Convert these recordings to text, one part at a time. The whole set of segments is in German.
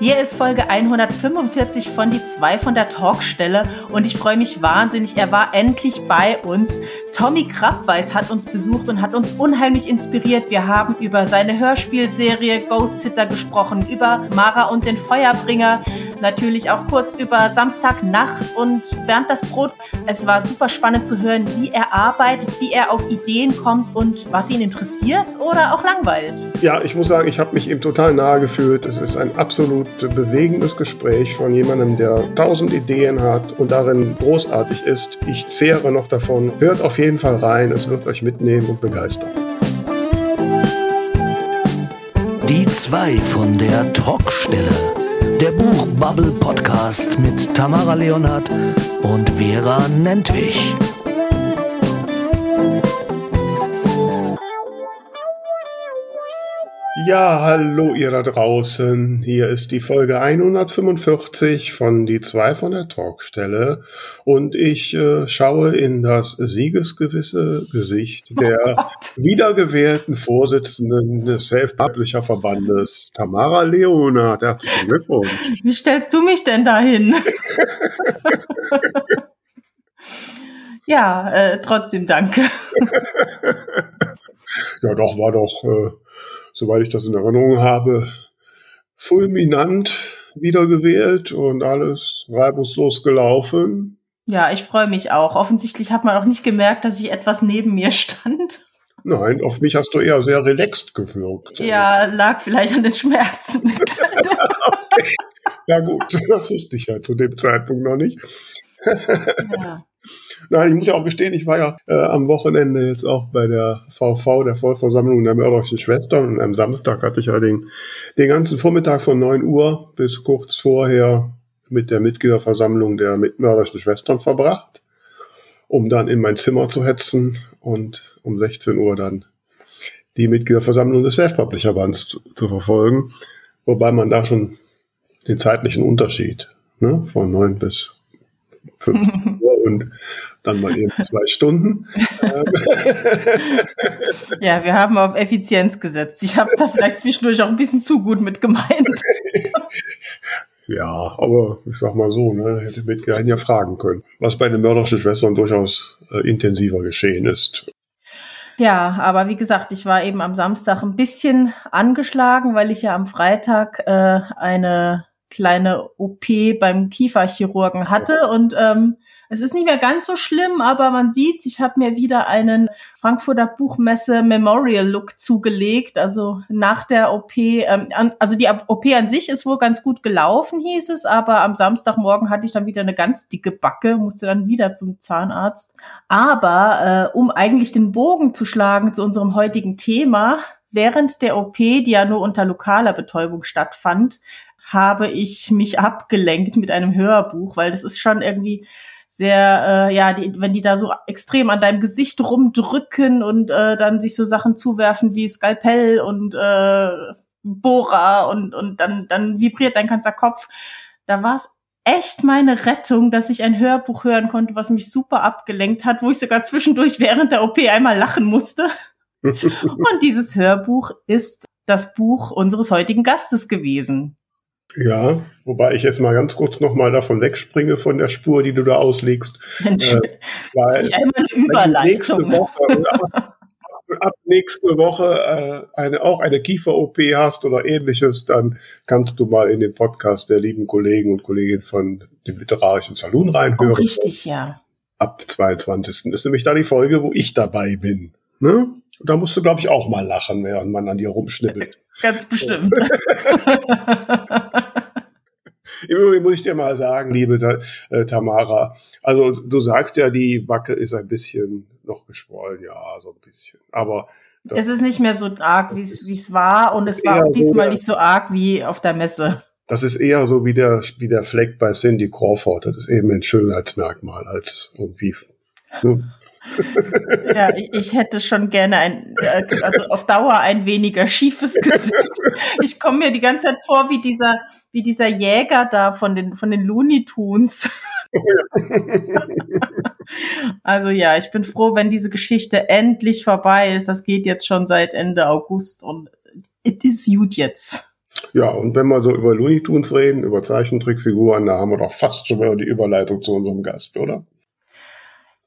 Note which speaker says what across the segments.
Speaker 1: Hier ist Folge 145 von die zwei von der Talkstelle und ich freue mich wahnsinnig. Er war endlich bei uns. Tommy Krabweis hat uns besucht und hat uns unheimlich inspiriert. Wir haben über seine Hörspielserie Ghost Sitter gesprochen, über Mara und den Feuerbringer, natürlich auch kurz über Samstagnacht und Bernd das Brot. Es war super spannend zu hören, wie er arbeitet, wie er auf Ideen kommt und was ihn interessiert oder auch langweilt.
Speaker 2: Ja, ich muss sagen, ich habe mich ihm total nahe gefühlt. Es ist ein absolut bewegendes Gespräch von jemandem, der tausend Ideen hat und darin großartig ist. Ich zehre noch davon. Hört auf jeden Fall rein, es wird euch mitnehmen und begeistern.
Speaker 3: Die zwei von der Talkstelle. Der Buchbubble Podcast mit Tamara Leonhardt und Vera Nentwich.
Speaker 2: Ja, hallo ihr da draußen. Hier ist die Folge 145 von Die zwei von der Talkstelle und ich äh, schaue in das siegesgewisse Gesicht oh der oh wiedergewählten Vorsitzenden des Self-Publisher Verbandes, Tamara Leonard. Herzlichen Glückwunsch.
Speaker 1: Wie stellst du mich denn dahin? ja, äh, trotzdem danke.
Speaker 2: ja, doch, war doch... Äh, soweit ich das in Erinnerung habe, fulminant wiedergewählt und alles reibungslos gelaufen.
Speaker 1: Ja, ich freue mich auch. Offensichtlich hat man auch nicht gemerkt, dass ich etwas neben mir stand.
Speaker 2: Nein, auf mich hast du eher sehr relaxed gewirkt.
Speaker 1: Ja, lag vielleicht an den Schmerzen.
Speaker 2: okay. Ja gut, das wusste ich ja zu dem Zeitpunkt noch nicht. ja. Nein, ich muss ja auch gestehen, ich war ja äh, am Wochenende jetzt auch bei der VV, der Vollversammlung der mörderischen Schwestern. Und am Samstag hatte ich ja den, den ganzen Vormittag von 9 Uhr bis kurz vorher mit der Mitgliederversammlung der mörderischen Schwestern verbracht, um dann in mein Zimmer zu hetzen und um 16 Uhr dann die Mitgliederversammlung des Self-Publisher-Bands zu, zu, verfolgen. Wobei man da schon den zeitlichen Unterschied ne, von 9 bis 15 Uhr und dann mal eben zwei Stunden.
Speaker 1: ja, wir haben auf Effizienz gesetzt. Ich habe es da vielleicht zwischendurch auch ein bisschen zu gut mit gemeint.
Speaker 2: Ja, aber ich sag mal so, ne, hätte Mitgeheim ja fragen können, was bei den mörderischen Schwestern durchaus äh, intensiver geschehen ist.
Speaker 1: Ja, aber wie gesagt, ich war eben am Samstag ein bisschen angeschlagen, weil ich ja am Freitag äh, eine kleine OP beim Kieferchirurgen hatte und ähm, es ist nicht mehr ganz so schlimm, aber man sieht, ich habe mir wieder einen Frankfurter Buchmesse Memorial Look zugelegt. Also nach der OP, ähm, also die OP an sich ist wohl ganz gut gelaufen, hieß es, aber am Samstagmorgen hatte ich dann wieder eine ganz dicke Backe, musste dann wieder zum Zahnarzt. Aber äh, um eigentlich den Bogen zu schlagen zu unserem heutigen Thema, während der OP, die ja nur unter lokaler Betäubung stattfand, habe ich mich abgelenkt mit einem Hörbuch, weil das ist schon irgendwie sehr, äh, ja, die, wenn die da so extrem an deinem Gesicht rumdrücken und äh, dann sich so Sachen zuwerfen wie Skalpell und äh, Bohrer und, und dann, dann vibriert dein ganzer Kopf. Da war es echt meine Rettung, dass ich ein Hörbuch hören konnte, was mich super abgelenkt hat, wo ich sogar zwischendurch während der OP einmal lachen musste. und dieses Hörbuch ist das Buch unseres heutigen Gastes gewesen.
Speaker 2: Ja, wobei ich jetzt mal ganz kurz nochmal davon wegspringe von der Spur, die du da auslegst. Äh, weil ja, immer eine Überleitung. Nächste Woche, ab, ab nächste Woche äh, eine, auch eine Kiefer-OP hast oder ähnliches, dann kannst du mal in den Podcast der lieben Kollegen und Kolleginnen von dem literarischen Salon reinhören. Oh,
Speaker 1: richtig, ja.
Speaker 2: Ab 22. ist nämlich da die Folge, wo ich dabei bin. Ne? Und da musst du, glaube ich, auch mal lachen, während man an dir rumschnippelt.
Speaker 1: Ganz bestimmt.
Speaker 2: Im Übrigen muss ich dir mal sagen, liebe äh, Tamara, also du sagst ja, die Backe ist ein bisschen noch geschwollen, ja, so ein bisschen. Aber
Speaker 1: es ist nicht mehr so arg, wie es war, und es war auch diesmal so nicht so arg wie auf der Messe.
Speaker 2: Das ist eher so wie der, wie der Fleck bei Cindy Crawford. Das ist eben ein Schönheitsmerkmal als irgendwie. Ne?
Speaker 1: Ja, ich hätte schon gerne ein, äh, also auf Dauer ein weniger schiefes Gesicht. Ich komme mir die ganze Zeit vor wie dieser, wie dieser Jäger da von den, von den Looney Tunes. also ja, ich bin froh, wenn diese Geschichte endlich vorbei ist. Das geht jetzt schon seit Ende August und it is gut jetzt.
Speaker 2: Ja, und wenn wir so über Looney Tunes reden, über Zeichentrickfiguren, da haben wir doch fast schon mal die Überleitung zu unserem Gast, oder?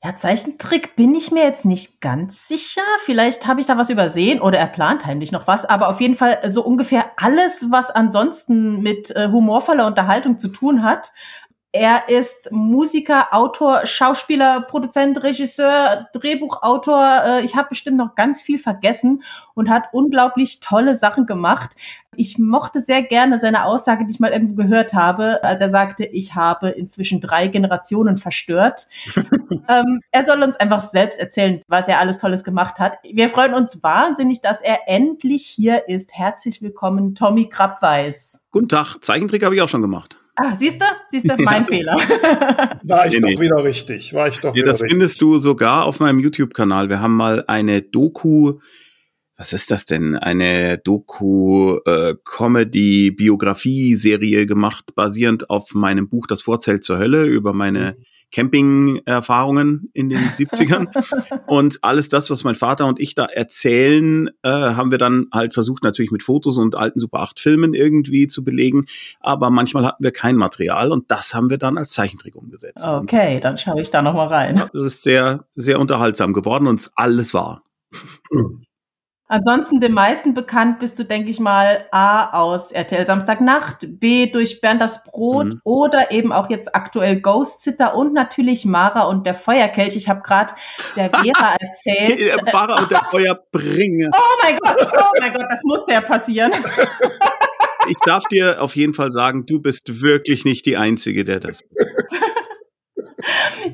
Speaker 1: Ja, Zeichentrick bin ich mir jetzt nicht ganz sicher. Vielleicht habe ich da was übersehen oder er plant heimlich noch was. Aber auf jeden Fall so ungefähr alles, was ansonsten mit äh, humorvoller Unterhaltung zu tun hat, er ist Musiker, Autor, Schauspieler, Produzent, Regisseur, Drehbuchautor. Äh, ich habe bestimmt noch ganz viel vergessen und hat unglaublich tolle Sachen gemacht. Ich mochte sehr gerne seine Aussage, die ich mal irgendwo gehört habe, als er sagte, ich habe inzwischen drei Generationen verstört. ähm, er soll uns einfach selbst erzählen, was er alles Tolles gemacht hat. Wir freuen uns wahnsinnig, dass er endlich hier ist. Herzlich willkommen, Tommy Krabweis.
Speaker 4: Guten Tag. Zeichentrick habe ich auch schon gemacht.
Speaker 1: Ah, siehst du? Siehst du, mein ja. Fehler.
Speaker 2: War ich nee, doch nee. wieder richtig. War ich doch
Speaker 4: ja, das
Speaker 2: richtig.
Speaker 4: findest du sogar auf meinem YouTube-Kanal. Wir haben mal eine Doku, was ist das denn? Eine Doku-Comedy-Biografie-Serie äh, gemacht, basierend auf meinem Buch Das Vorzelt zur Hölle über meine mhm. Camping-Erfahrungen in den 70ern. und alles das, was mein Vater und ich da erzählen, äh, haben wir dann halt versucht, natürlich mit Fotos und alten Super 8 Filmen irgendwie zu belegen. Aber manchmal hatten wir kein Material und das haben wir dann als Zeichentrick umgesetzt.
Speaker 1: Okay, dann schaue ich da nochmal rein.
Speaker 4: Das ist sehr, sehr unterhaltsam geworden und alles war.
Speaker 1: Ansonsten den meisten bekannt bist du, denke ich mal, A aus RTL Samstagnacht, B durch Bernd das Brot mhm. oder eben auch jetzt aktuell Ghost Sitter und natürlich Mara und der Feuerkelch. Ich habe gerade der Vera erzählt.
Speaker 4: Mara und der Feuerbringer.
Speaker 1: Oh mein Gott, oh mein Gott, das musste ja passieren.
Speaker 4: ich darf dir auf jeden Fall sagen, du bist wirklich nicht die Einzige, der das.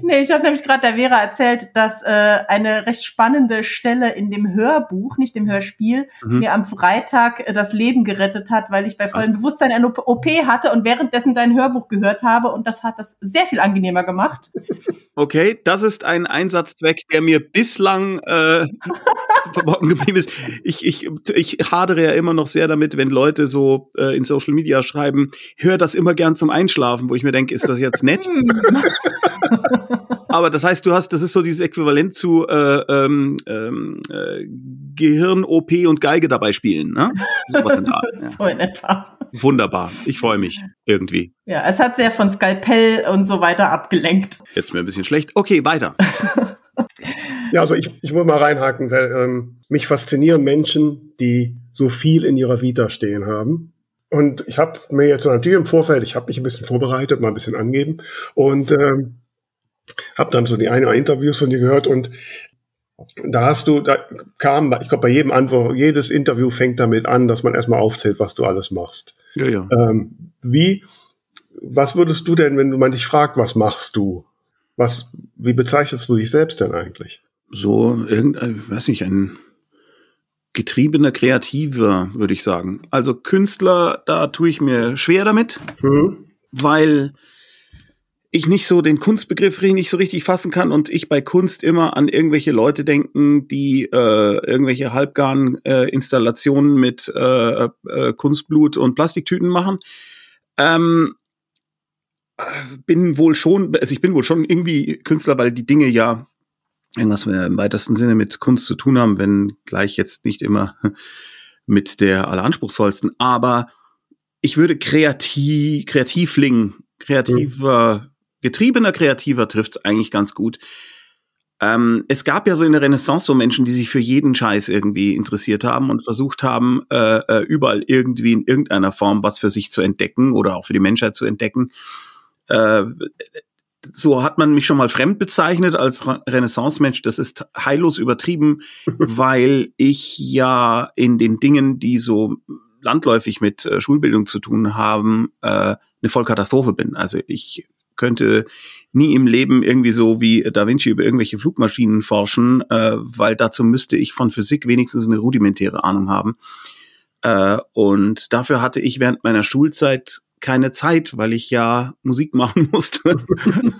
Speaker 1: Nee, ich habe nämlich gerade der Vera erzählt, dass äh, eine recht spannende Stelle in dem Hörbuch, nicht dem Hörspiel, mhm. mir am Freitag äh, das Leben gerettet hat, weil ich bei vollem Bewusstsein eine OP hatte und währenddessen dein Hörbuch gehört habe und das hat das sehr viel angenehmer gemacht.
Speaker 4: Okay, das ist ein Einsatzzweck, der mir bislang äh, verborgen geblieben ist. Ich, ich, ich hadere ja immer noch sehr damit, wenn Leute so äh, in Social Media schreiben, hör das immer gern zum Einschlafen, wo ich mir denke, ist das jetzt nett? Aber das heißt, du hast, das ist so dieses Äquivalent zu äh, ähm, ähm äh, Gehirn, OP und Geige dabei spielen, ne?
Speaker 1: Sowas in der Art. So in etwa.
Speaker 4: Wunderbar. Ich freue mich irgendwie.
Speaker 1: Ja, es hat sehr von Skalpell und so weiter abgelenkt.
Speaker 4: Jetzt mir ein bisschen schlecht. Okay, weiter.
Speaker 2: ja, also ich, ich muss mal reinhaken, weil ähm, mich faszinieren Menschen, die so viel in ihrer Vita stehen haben. Und ich habe mir jetzt natürlich im Vorfeld, ich habe mich ein bisschen vorbereitet, mal ein bisschen angeben und ähm, habe dann so die ein oder Interviews von dir gehört und da hast du, da kam, ich glaube, bei jedem Antwort, jedes Interview fängt damit an, dass man erstmal aufzählt, was du alles machst.
Speaker 4: Ja, ja.
Speaker 2: Ähm, wie, was würdest du denn, wenn du man dich fragt, was machst du? Was, wie bezeichnest du dich selbst denn eigentlich?
Speaker 4: So, irgendein, ich weiß nicht, ein getriebener Kreativer, würde ich sagen. Also Künstler, da tue ich mir schwer damit, mhm. weil ich nicht so den Kunstbegriff nicht so richtig fassen kann und ich bei Kunst immer an irgendwelche Leute denken, die äh, irgendwelche halbgaren äh, Installationen mit äh, äh, Kunstblut und Plastiktüten machen. Ähm, bin wohl schon, also ich bin wohl schon irgendwie Künstler, weil die Dinge ja irgendwas im weitesten Sinne mit Kunst zu tun haben, wenn gleich jetzt nicht immer mit der alleranspruchsvollsten. Aber ich würde kreativ, Kreativling, kreativer getriebener Kreativer trifft's eigentlich ganz gut. Ähm, es gab ja so in der Renaissance so Menschen, die sich für jeden Scheiß irgendwie interessiert haben und versucht haben, äh, äh, überall irgendwie in irgendeiner Form was für sich zu entdecken oder auch für die Menschheit zu entdecken. Äh, so hat man mich schon mal fremd bezeichnet als Renaissance-Mensch. Das ist heillos übertrieben, weil ich ja in den Dingen, die so landläufig mit äh, Schulbildung zu tun haben, äh, eine Vollkatastrophe bin. Also ich könnte nie im Leben irgendwie so wie Da Vinci über irgendwelche Flugmaschinen forschen, äh, weil dazu müsste ich von Physik wenigstens eine rudimentäre Ahnung haben. Äh, und dafür hatte ich während meiner Schulzeit keine Zeit, weil ich ja Musik machen musste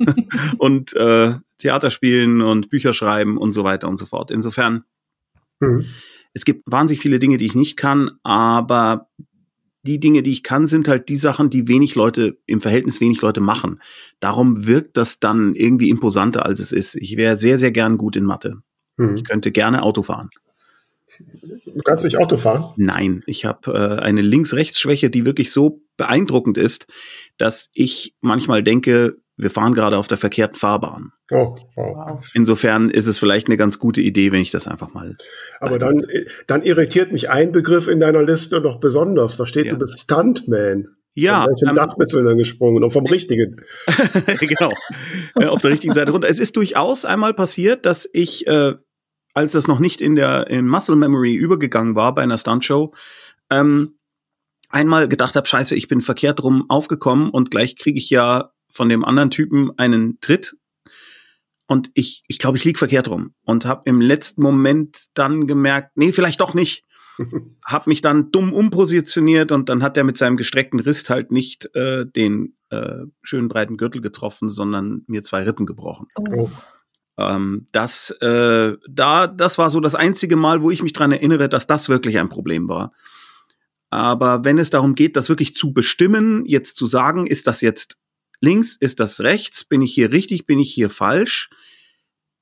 Speaker 4: und äh, Theater spielen und Bücher schreiben und so weiter und so fort. Insofern, mhm. es gibt wahnsinnig viele Dinge, die ich nicht kann, aber die Dinge, die ich kann, sind halt die Sachen, die wenig Leute, im Verhältnis wenig Leute machen. Darum wirkt das dann irgendwie imposanter, als es ist. Ich wäre sehr, sehr gern gut in Mathe. Mhm. Ich könnte gerne Auto fahren.
Speaker 2: Du kannst nicht Auto fahren?
Speaker 4: Nein, ich habe äh, eine Links-Rechts-Schwäche, die wirklich so beeindruckend ist, dass ich manchmal denke, wir fahren gerade auf der verkehrten Fahrbahn. Oh, wow. Insofern ist es vielleicht eine ganz gute Idee, wenn ich das einfach mal.
Speaker 2: Aber dann, dann irritiert mich ein Begriff in deiner Liste noch besonders. Da steht, ja. du bist Stuntman.
Speaker 4: Ja.
Speaker 2: Von welchem ähm, Dach bist du denn gesprungen? Und vom richtigen.
Speaker 4: genau. äh, auf der richtigen Seite runter. Es ist durchaus einmal passiert, dass ich, äh, als das noch nicht in der in Muscle Memory übergegangen war bei einer Stuntshow, ähm, einmal gedacht habe, scheiße, ich bin verkehrt rum aufgekommen und gleich kriege ich ja von dem anderen Typen einen Tritt und ich ich glaube, ich lieg verkehrt rum und habe im letzten Moment dann gemerkt, nee, vielleicht doch nicht. hab mich dann dumm umpositioniert und dann hat er mit seinem gestreckten Rist halt nicht äh, den äh, schönen breiten Gürtel getroffen, sondern mir zwei Rippen gebrochen. Oh. Ähm, das, äh, da, das war so das einzige Mal, wo ich mich dran erinnere, dass das wirklich ein Problem war. Aber wenn es darum geht, das wirklich zu bestimmen, jetzt zu sagen, ist das jetzt links, ist das rechts, bin ich hier richtig, bin ich hier falsch,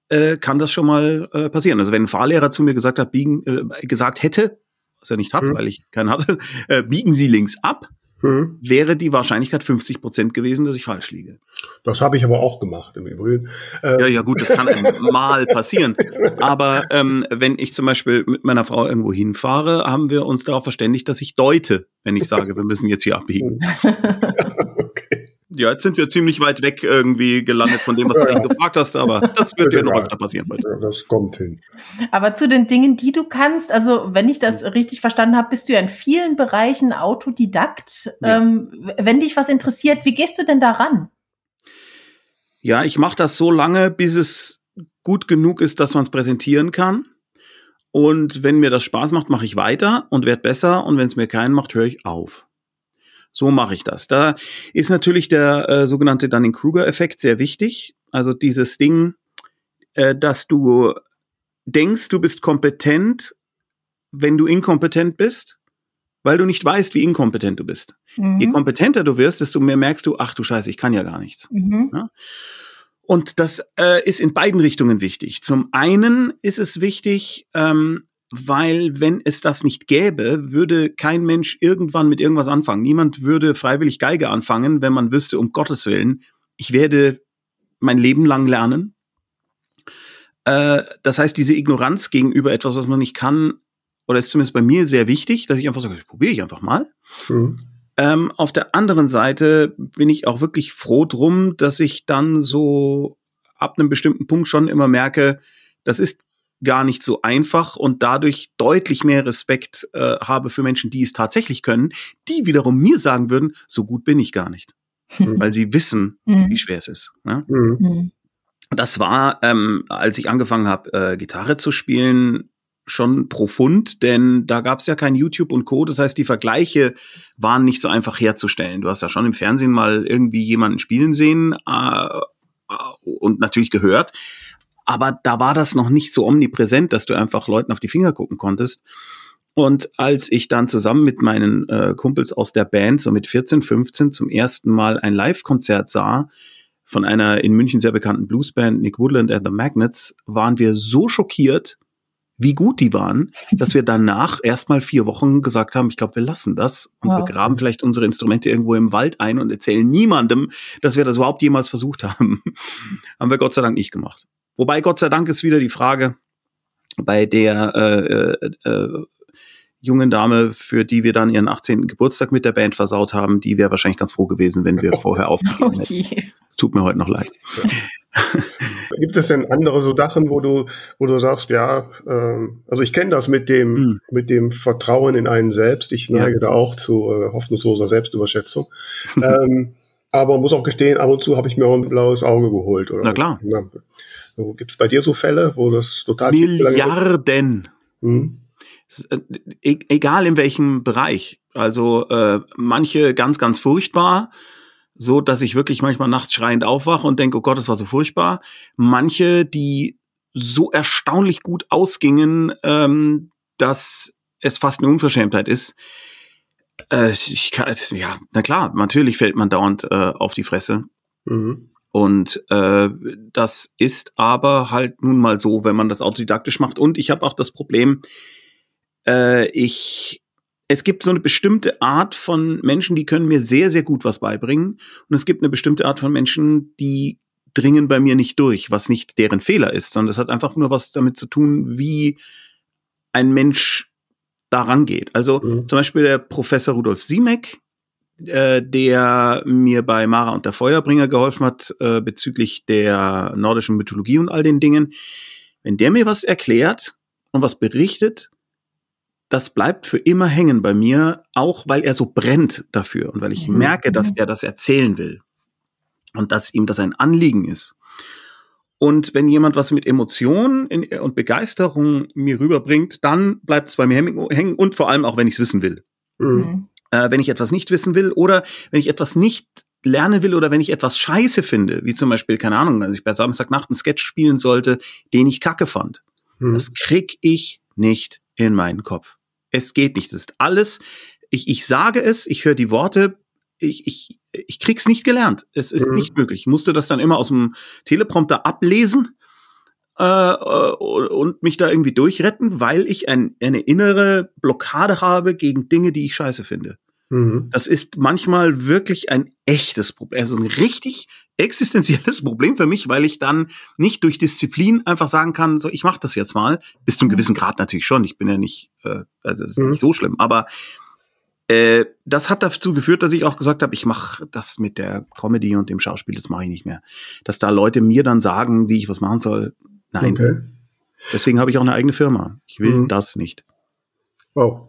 Speaker 4: äh, kann das schon mal äh, passieren. Also wenn ein Fahrlehrer zu mir gesagt hat, biegen, äh, gesagt hätte, was er nicht hat, mhm. weil ich keinen hatte, äh, biegen Sie links ab, mhm. wäre die Wahrscheinlichkeit 50 Prozent gewesen, dass ich falsch liege.
Speaker 2: Das habe ich aber auch gemacht im Übrigen.
Speaker 4: Ähm. Ja, ja, gut, das kann mal passieren. Aber ähm, wenn ich zum Beispiel mit meiner Frau irgendwo hinfahre, haben wir uns darauf verständigt, dass ich deute, wenn ich sage, wir müssen jetzt hier abbiegen. Ja, jetzt sind wir ziemlich weit weg irgendwie gelandet von dem, was du ja. gefragt hast, aber das wird dir noch öfter passieren
Speaker 2: heute. Ja, das kommt hin.
Speaker 1: Aber zu den Dingen, die du kannst, also wenn ich das richtig verstanden habe, bist du ja in vielen Bereichen Autodidakt. Ja. Ähm, wenn dich was interessiert, wie gehst du denn daran?
Speaker 4: Ja, ich mache das so lange, bis es gut genug ist, dass man es präsentieren kann. Und wenn mir das Spaß macht, mache ich weiter und werde besser. Und wenn es mir keinen macht, höre ich auf. So mache ich das. Da ist natürlich der äh, sogenannte Dunning-Kruger-Effekt sehr wichtig. Also dieses Ding, äh, dass du denkst, du bist kompetent, wenn du inkompetent bist, weil du nicht weißt, wie inkompetent du bist. Mhm. Je kompetenter du wirst, desto mehr merkst du, ach du Scheiße, ich kann ja gar nichts. Mhm. Ja? Und das äh, ist in beiden Richtungen wichtig. Zum einen ist es wichtig, ähm, weil wenn es das nicht gäbe, würde kein Mensch irgendwann mit irgendwas anfangen. Niemand würde freiwillig Geige anfangen, wenn man wüsste, um Gottes Willen, ich werde mein Leben lang lernen. Äh, das heißt, diese Ignoranz gegenüber etwas, was man nicht kann, oder ist zumindest bei mir sehr wichtig, dass ich einfach sage, probiere ich einfach mal. Mhm. Ähm, auf der anderen Seite bin ich auch wirklich froh drum, dass ich dann so ab einem bestimmten Punkt schon immer merke, das ist gar nicht so einfach und dadurch deutlich mehr Respekt äh, habe für Menschen, die es tatsächlich können, die wiederum mir sagen würden, so gut bin ich gar nicht. Mhm. Weil sie wissen, mhm. wie schwer es ist. Ne? Mhm. Das war, ähm, als ich angefangen habe, äh, Gitarre zu spielen, schon profund, denn da gab es ja kein YouTube und Co. Das heißt, die Vergleiche waren nicht so einfach herzustellen. Du hast ja schon im Fernsehen mal irgendwie jemanden spielen sehen äh, äh und natürlich gehört, aber da war das noch nicht so omnipräsent, dass du einfach Leuten auf die Finger gucken konntest. Und als ich dann zusammen mit meinen äh, Kumpels aus der Band, so mit 14, 15, zum ersten Mal ein Live-Konzert sah, von einer in München sehr bekannten Bluesband, Nick Woodland and the Magnets, waren wir so schockiert, wie gut die waren, dass wir danach erstmal vier Wochen gesagt haben, ich glaube, wir lassen das und wow. begraben vielleicht unsere Instrumente irgendwo im Wald ein und erzählen niemandem, dass wir das überhaupt jemals versucht haben. haben wir Gott sei Dank nicht gemacht. Wobei Gott sei Dank ist wieder die Frage bei der äh, äh, äh jungen Dame, für die wir dann ihren 18. Geburtstag mit der Band versaut haben, die wäre wahrscheinlich ganz froh gewesen, wenn wir vorher aufgegeben hätten. Es tut mir heute noch leid.
Speaker 2: Gibt es denn andere so Sachen, wo du, wo du sagst, ja, ähm, also ich kenne das mit dem, hm. mit dem Vertrauen in einen selbst. Ich neige ja. da auch zu äh, hoffnungsloser Selbstüberschätzung. ähm, aber muss auch gestehen, ab und zu habe ich mir auch ein blaues Auge geholt. Oder?
Speaker 4: Na klar.
Speaker 2: So, Gibt es bei dir so Fälle, wo das total
Speaker 4: Milliarden. Hm? Äh, e egal in welchem Bereich. Also äh, manche ganz, ganz furchtbar, so dass ich wirklich manchmal nachts schreiend aufwache und denke, oh Gott, das war so furchtbar. Manche, die so erstaunlich gut ausgingen, ähm, dass es fast eine Unverschämtheit ist. Äh, ich kann, ja, na klar, natürlich fällt man dauernd äh, auf die Fresse. Mhm. Und äh, das ist aber halt nun mal so, wenn man das autodidaktisch macht. Und ich habe auch das Problem, äh, ich es gibt so eine bestimmte Art von Menschen, die können mir sehr, sehr gut was beibringen. Und es gibt eine bestimmte Art von Menschen, die dringen bei mir nicht durch, was nicht deren Fehler ist, sondern das hat einfach nur was damit zu tun, wie ein Mensch daran geht. Also mhm. zum Beispiel der Professor Rudolf Siemek, äh, der mir bei Mara und der Feuerbringer geholfen hat äh, bezüglich der nordischen Mythologie und all den Dingen. Wenn der mir was erklärt und was berichtet, das bleibt für immer hängen bei mir, auch weil er so brennt dafür und weil ich mhm. merke, dass er das erzählen will und dass ihm das ein Anliegen ist. Und wenn jemand was mit Emotionen und Begeisterung mir rüberbringt, dann bleibt es bei mir hängen und vor allem auch, wenn ich es wissen will. Mhm. Äh, wenn ich etwas nicht wissen will oder wenn ich etwas nicht lernen will oder wenn ich etwas scheiße finde, wie zum Beispiel, keine Ahnung, als ich bei Samstagnacht einen Sketch spielen sollte, den ich kacke fand. Mhm. Das krieg ich nicht in meinen Kopf. Es geht nicht. Das ist alles. Ich, ich sage es, ich höre die Worte, ich, ich, ich krieg's nicht gelernt. Es ist mhm. nicht möglich. Ich musste das dann immer aus dem Teleprompter ablesen äh, äh, und mich da irgendwie durchretten, weil ich ein, eine innere Blockade habe gegen Dinge, die ich scheiße finde. Mhm. Das ist manchmal wirklich ein echtes Problem, also ein richtig existenzielles Problem für mich, weil ich dann nicht durch Disziplin einfach sagen kann, so ich mache das jetzt mal. Bis zum mhm. gewissen Grad natürlich schon. Ich bin ja nicht, äh, also es ist mhm. nicht so schlimm, aber äh, das hat dazu geführt, dass ich auch gesagt habe, ich mache das mit der Comedy und dem Schauspiel, das mache ich nicht mehr. Dass da Leute mir dann sagen, wie ich was machen soll, nein. Okay. Deswegen habe ich auch eine eigene Firma. Ich will mhm. das nicht.
Speaker 2: Wow.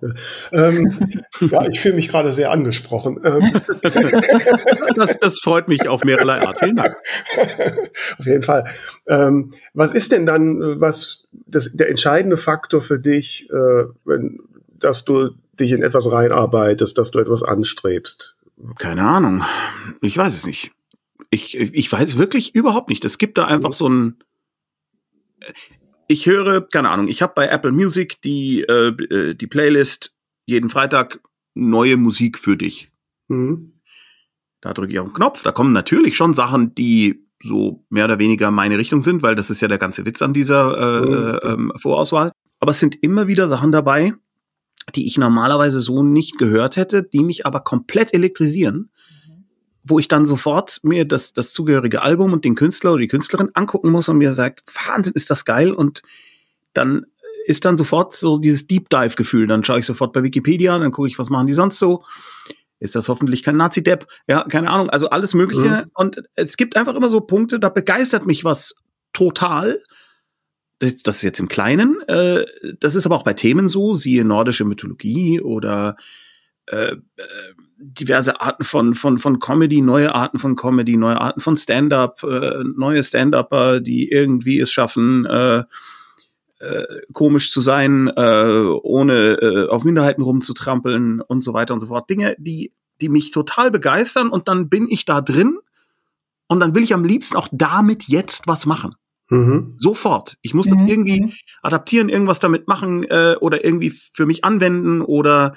Speaker 2: Ähm, ja, ich fühle mich gerade sehr angesprochen. Ähm.
Speaker 4: Das, das freut mich auf mehrerlei Art. Vielen Dank.
Speaker 2: Auf jeden Fall. Ähm, was ist denn dann was das, der entscheidende Faktor für dich, äh, wenn, dass du dich in etwas reinarbeitest, dass du etwas anstrebst?
Speaker 4: Keine Ahnung. Ich weiß es nicht. Ich, ich weiß wirklich überhaupt nicht. Es gibt da einfach so ein ich höre, keine Ahnung, ich habe bei Apple Music die, äh, äh, die Playlist jeden Freitag neue Musik für dich. Mhm. Da drücke ich auf den Knopf. Da kommen natürlich schon Sachen, die so mehr oder weniger meine Richtung sind, weil das ist ja der ganze Witz an dieser äh, mhm. äh, ähm, Vorauswahl. Aber es sind immer wieder Sachen dabei, die ich normalerweise so nicht gehört hätte, die mich aber komplett elektrisieren wo ich dann sofort mir das, das zugehörige Album und den Künstler oder die Künstlerin angucken muss und mir sagt, Wahnsinn, ist das geil und dann ist dann sofort so dieses Deep Dive Gefühl. Dann schaue ich sofort bei Wikipedia, dann gucke ich, was machen die sonst so. Ist das hoffentlich kein Nazi-Depp? Ja, keine Ahnung. Also alles Mögliche. Mhm. Und es gibt einfach immer so Punkte, da begeistert mich was total. Das, das ist jetzt im Kleinen. Äh, das ist aber auch bei Themen so, siehe nordische Mythologie oder äh, äh diverse Arten von, von, von Comedy, neue Arten von Comedy, neue Arten von Stand-up, äh, neue Stand-Upper, die irgendwie es schaffen, äh, äh, komisch zu sein, äh, ohne äh, auf Minderheiten rumzutrampeln und so weiter und so fort. Dinge, die, die mich total begeistern und dann bin ich da drin und dann will ich am liebsten auch damit jetzt was machen. Mhm. Sofort. Ich muss mhm. das irgendwie mhm. adaptieren, irgendwas damit machen äh, oder irgendwie für mich anwenden oder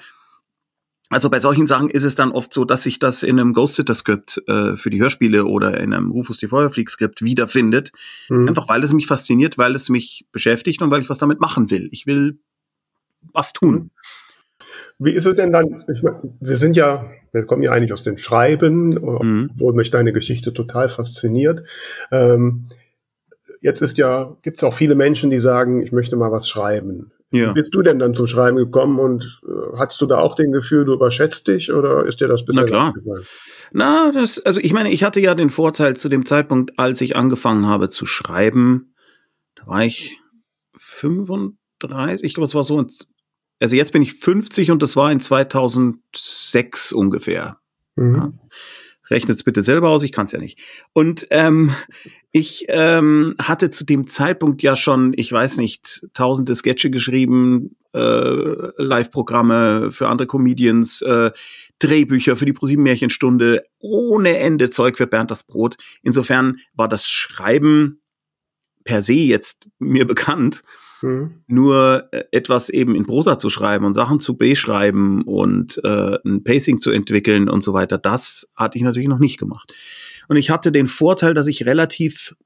Speaker 4: also bei solchen Sachen ist es dann oft so, dass sich das in einem Ghost Sitter Skript äh, für die Hörspiele oder in einem Rufus die Feuerflieg Skript wiederfindet. Mhm. Einfach weil es mich fasziniert, weil es mich beschäftigt und weil ich was damit machen will. Ich will was tun. Mhm.
Speaker 2: Wie ist es denn dann? Ich mein, wir sind ja, wir kommen ja eigentlich aus dem Schreiben, mhm. obwohl mich deine Geschichte total fasziniert. Ähm, jetzt ist ja, gibt es auch viele Menschen, die sagen, ich möchte mal was schreiben. Ja. Wie bist du denn dann zum Schreiben gekommen und äh, hattest du da auch den Gefühl, du überschätzt dich oder ist dir das bisher
Speaker 4: Na klar. Gefallen? Na, das, also ich meine, ich hatte ja den Vorteil zu dem Zeitpunkt, als ich angefangen habe zu schreiben, da war ich 35, ich glaube, es war so, also jetzt bin ich 50 und das war in 2006 ungefähr. Mhm. Ja. Rechnet bitte selber aus, ich kann es ja nicht. Und ähm, ich ähm, hatte zu dem Zeitpunkt ja schon, ich weiß nicht, tausende Sketche geschrieben, äh, Live-Programme für andere Comedians, äh, Drehbücher für die ProSieben Märchenstunde, ohne Ende Zeug für Bernd das Brot. Insofern war das Schreiben per se jetzt mir bekannt. Mhm. Nur äh, etwas eben in Prosa zu schreiben und Sachen zu beschreiben und äh, ein Pacing zu entwickeln und so weiter, das hatte ich natürlich noch nicht gemacht. Und ich hatte den Vorteil, dass ich relativ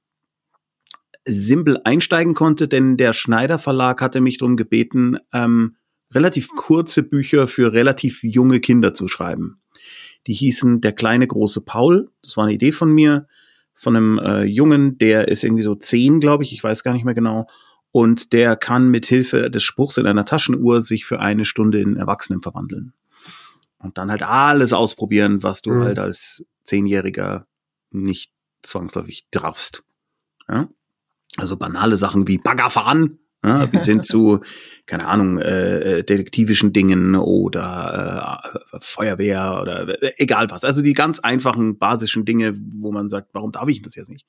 Speaker 4: simpel einsteigen konnte, denn der Schneider Verlag hatte mich darum gebeten, ähm, relativ kurze Bücher für relativ junge Kinder zu schreiben. Die hießen Der kleine große Paul. Das war eine Idee von mir, von einem äh, Jungen, der ist irgendwie so zehn, glaube ich, ich weiß gar nicht mehr genau. Und der kann mit Hilfe des Spruchs in einer Taschenuhr sich für eine Stunde in Erwachsenen verwandeln. Und dann halt alles ausprobieren, was du mhm. halt als Zehnjähriger nicht zwangsläufig darfst. Ja? Also banale Sachen wie Bagger fahren, ja, bis hin zu, keine Ahnung, äh, äh, detektivischen Dingen oder äh, Feuerwehr oder äh, egal was. Also die ganz einfachen, basischen Dinge, wo man sagt, warum darf ich das jetzt nicht?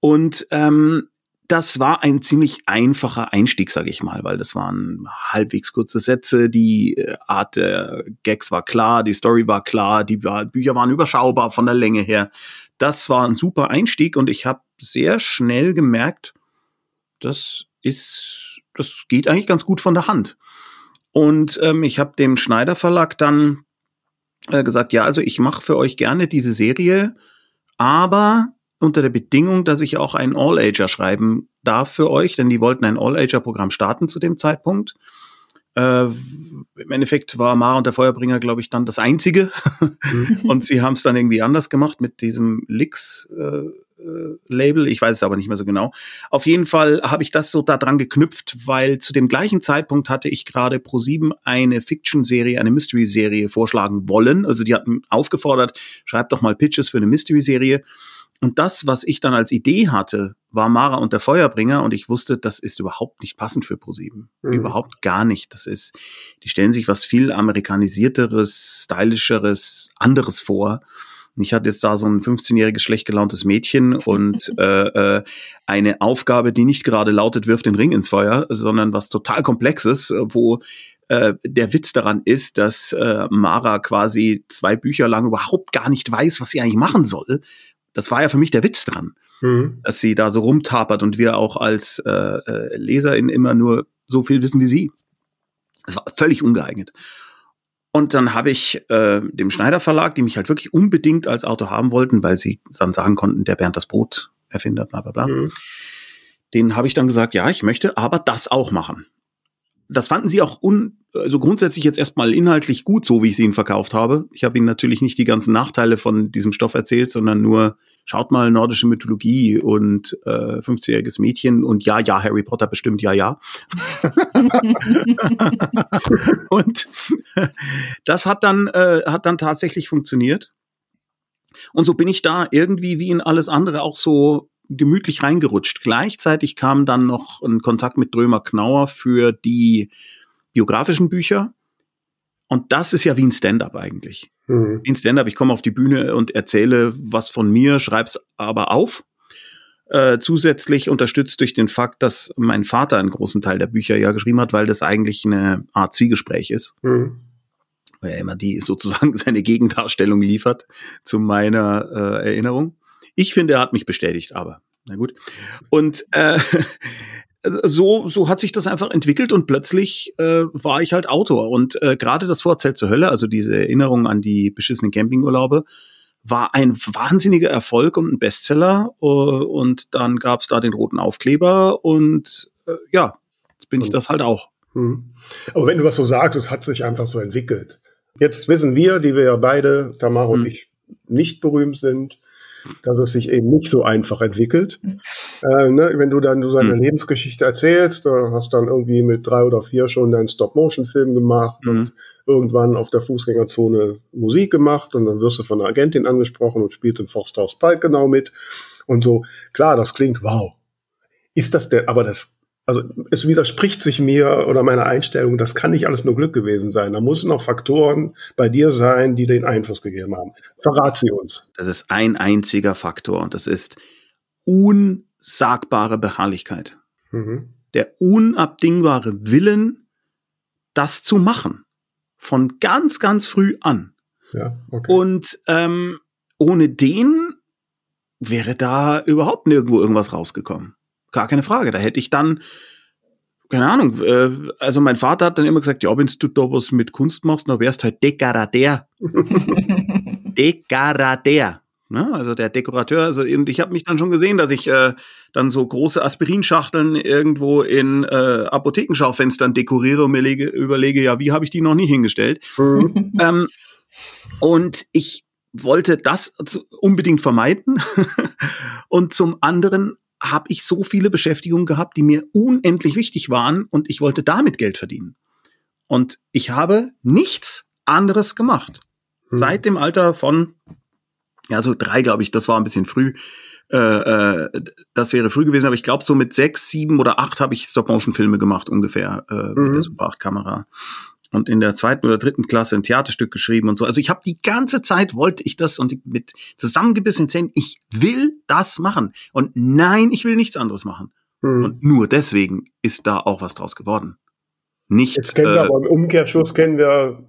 Speaker 4: Und ähm, das war ein ziemlich einfacher Einstieg, sage ich mal, weil das waren halbwegs kurze Sätze, die äh, Art der Gags war klar, die Story war klar, die Bücher waren überschaubar von der Länge her. Das war ein super Einstieg und ich habe sehr schnell gemerkt, das ist, das geht eigentlich ganz gut von der Hand. Und ähm, ich habe dem Schneider Verlag dann äh, gesagt, ja, also ich mache für euch gerne diese Serie, aber unter der Bedingung, dass ich auch einen All-Ager schreiben darf für euch, denn die wollten ein All-Ager-Programm starten zu dem Zeitpunkt. Äh, Im Endeffekt war Mara und der Feuerbringer, glaube ich, dann das einzige. Mhm. und sie haben es dann irgendwie anders gemacht mit diesem Lix. Äh, äh, ich weiß es aber nicht mehr so genau. Auf jeden Fall habe ich das so daran geknüpft, weil zu dem gleichen Zeitpunkt hatte ich gerade Pro7 eine Fiction-Serie, eine Mystery-Serie vorschlagen wollen. Also die hatten aufgefordert, schreibt doch mal Pitches für eine Mystery-Serie. Und das, was ich dann als Idee hatte, war Mara und der Feuerbringer und ich wusste, das ist überhaupt nicht passend für ProSieben. Mhm. Überhaupt gar nicht. Das ist, die stellen sich was viel amerikanisierteres, stylischeres, anderes vor. Und ich hatte jetzt da so ein 15-jähriges schlecht gelauntes Mädchen und äh, äh, eine Aufgabe, die nicht gerade lautet, wirft den Ring ins Feuer, sondern was total komplexes, wo äh, der Witz daran ist, dass äh, Mara quasi zwei Bücher lang überhaupt gar nicht weiß, was sie eigentlich machen soll, das war ja für mich der Witz dran, mhm. dass sie da so rumtapert und wir auch als äh, äh, Leserin immer nur so viel wissen wie sie. Das war völlig ungeeignet. Und dann habe ich äh, dem Schneider Verlag, die mich halt wirklich unbedingt als Autor haben wollten, weil sie dann sagen konnten, der Bernd das Brot Erfinder, bla bla bla. Mhm. Den habe ich dann gesagt, ja, ich möchte aber das auch machen. Das fanden sie auch un, also grundsätzlich jetzt erstmal inhaltlich gut, so wie ich sie ihnen verkauft habe. Ich habe ihnen natürlich nicht die ganzen Nachteile von diesem Stoff erzählt, sondern nur schaut mal nordische Mythologie und äh, 15-jähriges Mädchen und ja, ja, Harry Potter bestimmt, ja, ja. und das hat dann, äh, hat dann tatsächlich funktioniert. Und so bin ich da irgendwie wie in alles andere auch so gemütlich reingerutscht. Gleichzeitig kam dann noch ein Kontakt mit Drömer Knauer für die biografischen Bücher. Und das ist ja wie ein Stand-up eigentlich. Mhm. Wie ein Stand-up, ich komme auf die Bühne und erzähle was von mir, schreib's aber auf. Äh, zusätzlich unterstützt durch den Fakt, dass mein Vater einen großen Teil der Bücher ja geschrieben hat, weil das eigentlich eine Art Zwiegespräch ist. Mhm. Weil er immer die sozusagen seine Gegendarstellung liefert zu meiner äh, Erinnerung. Ich finde, er hat mich bestätigt, aber na gut. Und äh, so, so hat sich das einfach entwickelt und plötzlich äh, war ich halt Autor. Und äh, gerade das Vorzelt zur Hölle, also diese Erinnerung an die beschissenen Campingurlaube, war ein wahnsinniger Erfolg und ein Bestseller. Uh, und dann gab's da den roten Aufkleber und äh, ja, jetzt bin ich das halt auch.
Speaker 2: Hm. Aber wenn du was so sagst, es hat sich einfach so entwickelt. Jetzt wissen wir, die wir ja beide, Tamara hm. und ich, nicht berühmt sind, dass es sich eben nicht so einfach entwickelt. Mhm. Äh, ne, wenn du dann so eine mhm. Lebensgeschichte erzählst, du hast dann irgendwie mit drei oder vier schon deinen Stop-Motion-Film gemacht mhm. und irgendwann auf der Fußgängerzone Musik gemacht und dann wirst du von einer Agentin angesprochen und spielst im Forsthaus Pike genau mit und so. Klar, das klingt wow. Ist das der, aber das also es widerspricht sich mir oder meiner Einstellung, das kann nicht alles nur Glück gewesen sein. Da müssen noch Faktoren bei dir sein, die den Einfluss gegeben haben. Verrat sie uns.
Speaker 4: Das ist ein einziger Faktor und das ist unsagbare Beharrlichkeit. Mhm. Der unabdingbare Willen, das zu machen. Von ganz, ganz früh an. Ja, okay. Und ähm, ohne den wäre da überhaupt nirgendwo irgendwas rausgekommen. Gar keine Frage. Da hätte ich dann, keine Ahnung, äh, also mein Vater hat dann immer gesagt, ja, wenn du da was mit Kunst machst, dann wärst halt Dekorateur. Dekorateur. Ne? Also der Dekorateur, also und ich habe mich dann schon gesehen, dass ich äh, dann so große Aspirinschachteln irgendwo in äh, Apothekenschaufenstern dekoriere und mir lege, überlege, ja, wie habe ich die noch nie hingestellt? Mhm. ähm, und ich wollte das unbedingt vermeiden. und zum anderen habe ich so viele Beschäftigungen gehabt, die mir unendlich wichtig waren und ich wollte damit Geld verdienen. Und ich habe nichts anderes gemacht. Hm. Seit dem Alter von ja, so drei, glaube ich, das war ein bisschen früh. Äh, äh, das wäre früh gewesen, aber ich glaube, so mit sechs, sieben oder acht habe ich Stop-Motion-Filme gemacht, ungefähr, äh, mhm. mit der Super 8-Kamera. Und in der zweiten oder dritten Klasse ein Theaterstück geschrieben und so. Also ich habe die ganze Zeit wollte ich das und mit zusammengebissenen Zähnen, ich will das machen. Und nein, ich will nichts anderes machen. Mhm. Und nur deswegen ist da auch was draus geworden. Nicht.
Speaker 2: Jetzt kennen wir äh, aber im Umkehrschluss kennen wir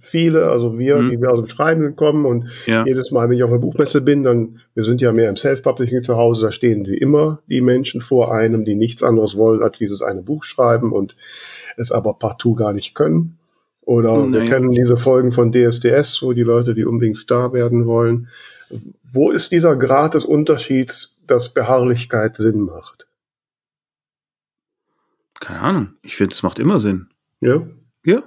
Speaker 2: viele, also wir, mhm. die wir aus dem Schreiben kommen und ja. jedes Mal, wenn ich auf der Buchmesse bin, dann, wir sind ja mehr im Self-Publishing zu Hause, da stehen sie immer, die Menschen vor einem, die nichts anderes wollen, als dieses eine Buch schreiben und es aber partout gar nicht können. Oder Nein. wir kennen diese Folgen von DSDS, wo die Leute, die unbedingt Star werden wollen. Wo ist dieser Grad des Unterschieds, dass Beharrlichkeit Sinn macht?
Speaker 4: Keine Ahnung. Ich finde, es macht immer Sinn.
Speaker 2: Ja?
Speaker 4: Ja.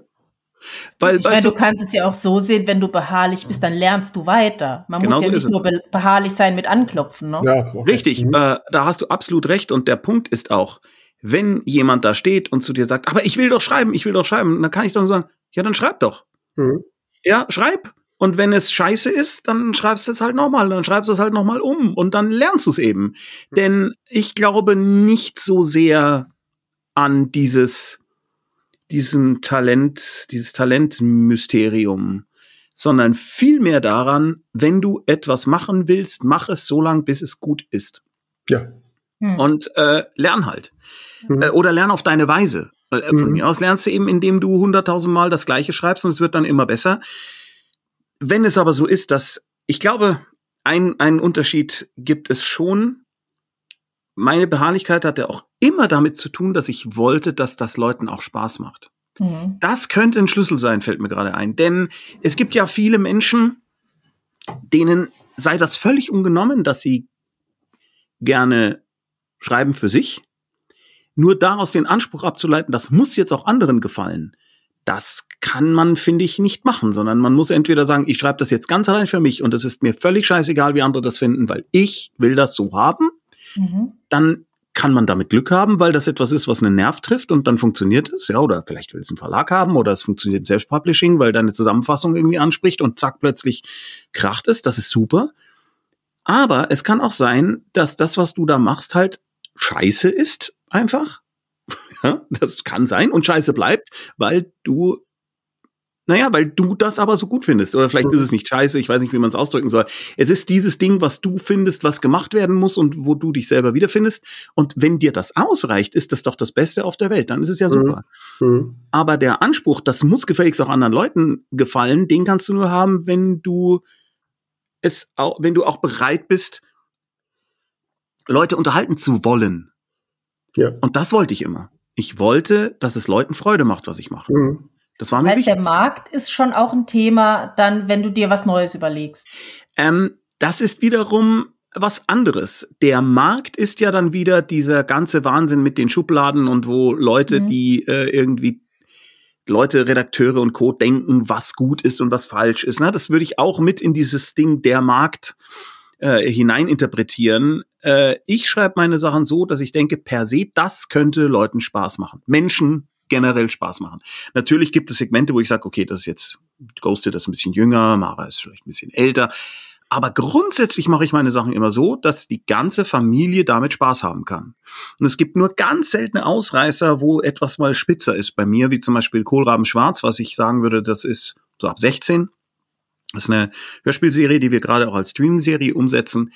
Speaker 1: Weil, ich meine, du, kannst es ja auch so sehen, wenn du beharrlich bist, dann lernst du weiter. Man genau muss ja so nicht nur beharrlich sein mit Anklopfen. Ne?
Speaker 4: Ja, okay. Richtig, mhm. äh, da hast du absolut recht. Und der Punkt ist auch, wenn jemand da steht und zu dir sagt, aber ich will doch schreiben, ich will doch schreiben, dann kann ich doch sagen, ja, dann schreib doch. Mhm. Ja, schreib. Und wenn es scheiße ist, dann schreibst du es halt nochmal, dann schreibst du es halt nochmal um und dann lernst du es eben. Mhm. Denn ich glaube nicht so sehr an dieses, diesem Talent, dieses Talentmysterium, sondern vielmehr daran, wenn du etwas machen willst, mach es so lang, bis es gut ist.
Speaker 2: Ja.
Speaker 4: Hm. Und äh, lern halt. Mhm. Äh, oder lern auf deine Weise. Äh, von mhm. mir aus lernst du eben, indem du hunderttausend Mal das Gleiche schreibst und es wird dann immer besser. Wenn es aber so ist, dass ich glaube, ein, einen Unterschied gibt es schon. Meine Beharrlichkeit hatte auch immer damit zu tun, dass ich wollte, dass das Leuten auch Spaß macht. Mhm. Das könnte ein Schlüssel sein, fällt mir gerade ein. Denn es gibt ja viele Menschen, denen sei das völlig ungenommen, dass sie gerne schreiben für sich. Nur daraus den Anspruch abzuleiten, das muss jetzt auch anderen gefallen, das kann man, finde ich, nicht machen, sondern man muss entweder sagen, ich schreibe das jetzt ganz allein für mich und es ist mir völlig scheißegal, wie andere das finden, weil ich will das so haben. Mhm. Dann kann man damit Glück haben, weil das etwas ist, was einen Nerv trifft und dann funktioniert es, ja, oder vielleicht will es einen Verlag haben oder es funktioniert im Self-Publishing, weil deine Zusammenfassung irgendwie anspricht und zack, plötzlich kracht es, das ist super. Aber es kann auch sein, dass das, was du da machst, halt scheiße ist, einfach. Ja, das kann sein und scheiße bleibt, weil du naja, weil du das aber so gut findest. Oder vielleicht ist es nicht scheiße, ich weiß nicht, wie man es ausdrücken soll. Es ist dieses Ding, was du findest, was gemacht werden muss und wo du dich selber wiederfindest. Und wenn dir das ausreicht, ist das doch das Beste auf der Welt. Dann ist es ja mhm. super. Mhm. Aber der Anspruch, das muss gefälligst auch anderen Leuten gefallen, den kannst du nur haben, wenn du es auch, wenn du auch bereit bist, Leute unterhalten zu wollen. Ja. Und das wollte ich immer. Ich wollte, dass es Leuten Freude macht, was ich mache. Mhm.
Speaker 1: Das, war das heißt, wichtig. der Markt ist schon auch ein Thema, dann, wenn du dir was Neues überlegst.
Speaker 4: Ähm, das ist wiederum was anderes. Der Markt ist ja dann wieder dieser ganze Wahnsinn mit den Schubladen und wo Leute, mhm. die äh, irgendwie Leute, Redakteure und Co. denken, was gut ist und was falsch ist. Ne? Das würde ich auch mit in dieses Ding der Markt äh, hineininterpretieren. Äh, ich schreibe meine Sachen so, dass ich denke, per se, das könnte Leuten Spaß machen. Menschen generell Spaß machen. Natürlich gibt es Segmente, wo ich sage, okay, das ist jetzt Ghosted ist ein bisschen jünger, Mara ist vielleicht ein bisschen älter. Aber grundsätzlich mache ich meine Sachen immer so, dass die ganze Familie damit Spaß haben kann. Und es gibt nur ganz seltene Ausreißer, wo etwas mal spitzer ist bei mir, wie zum Beispiel Kohlraben Schwarz, was ich sagen würde, das ist so ab 16. Das ist eine Hörspielserie, die wir gerade auch als Streaming-Serie umsetzen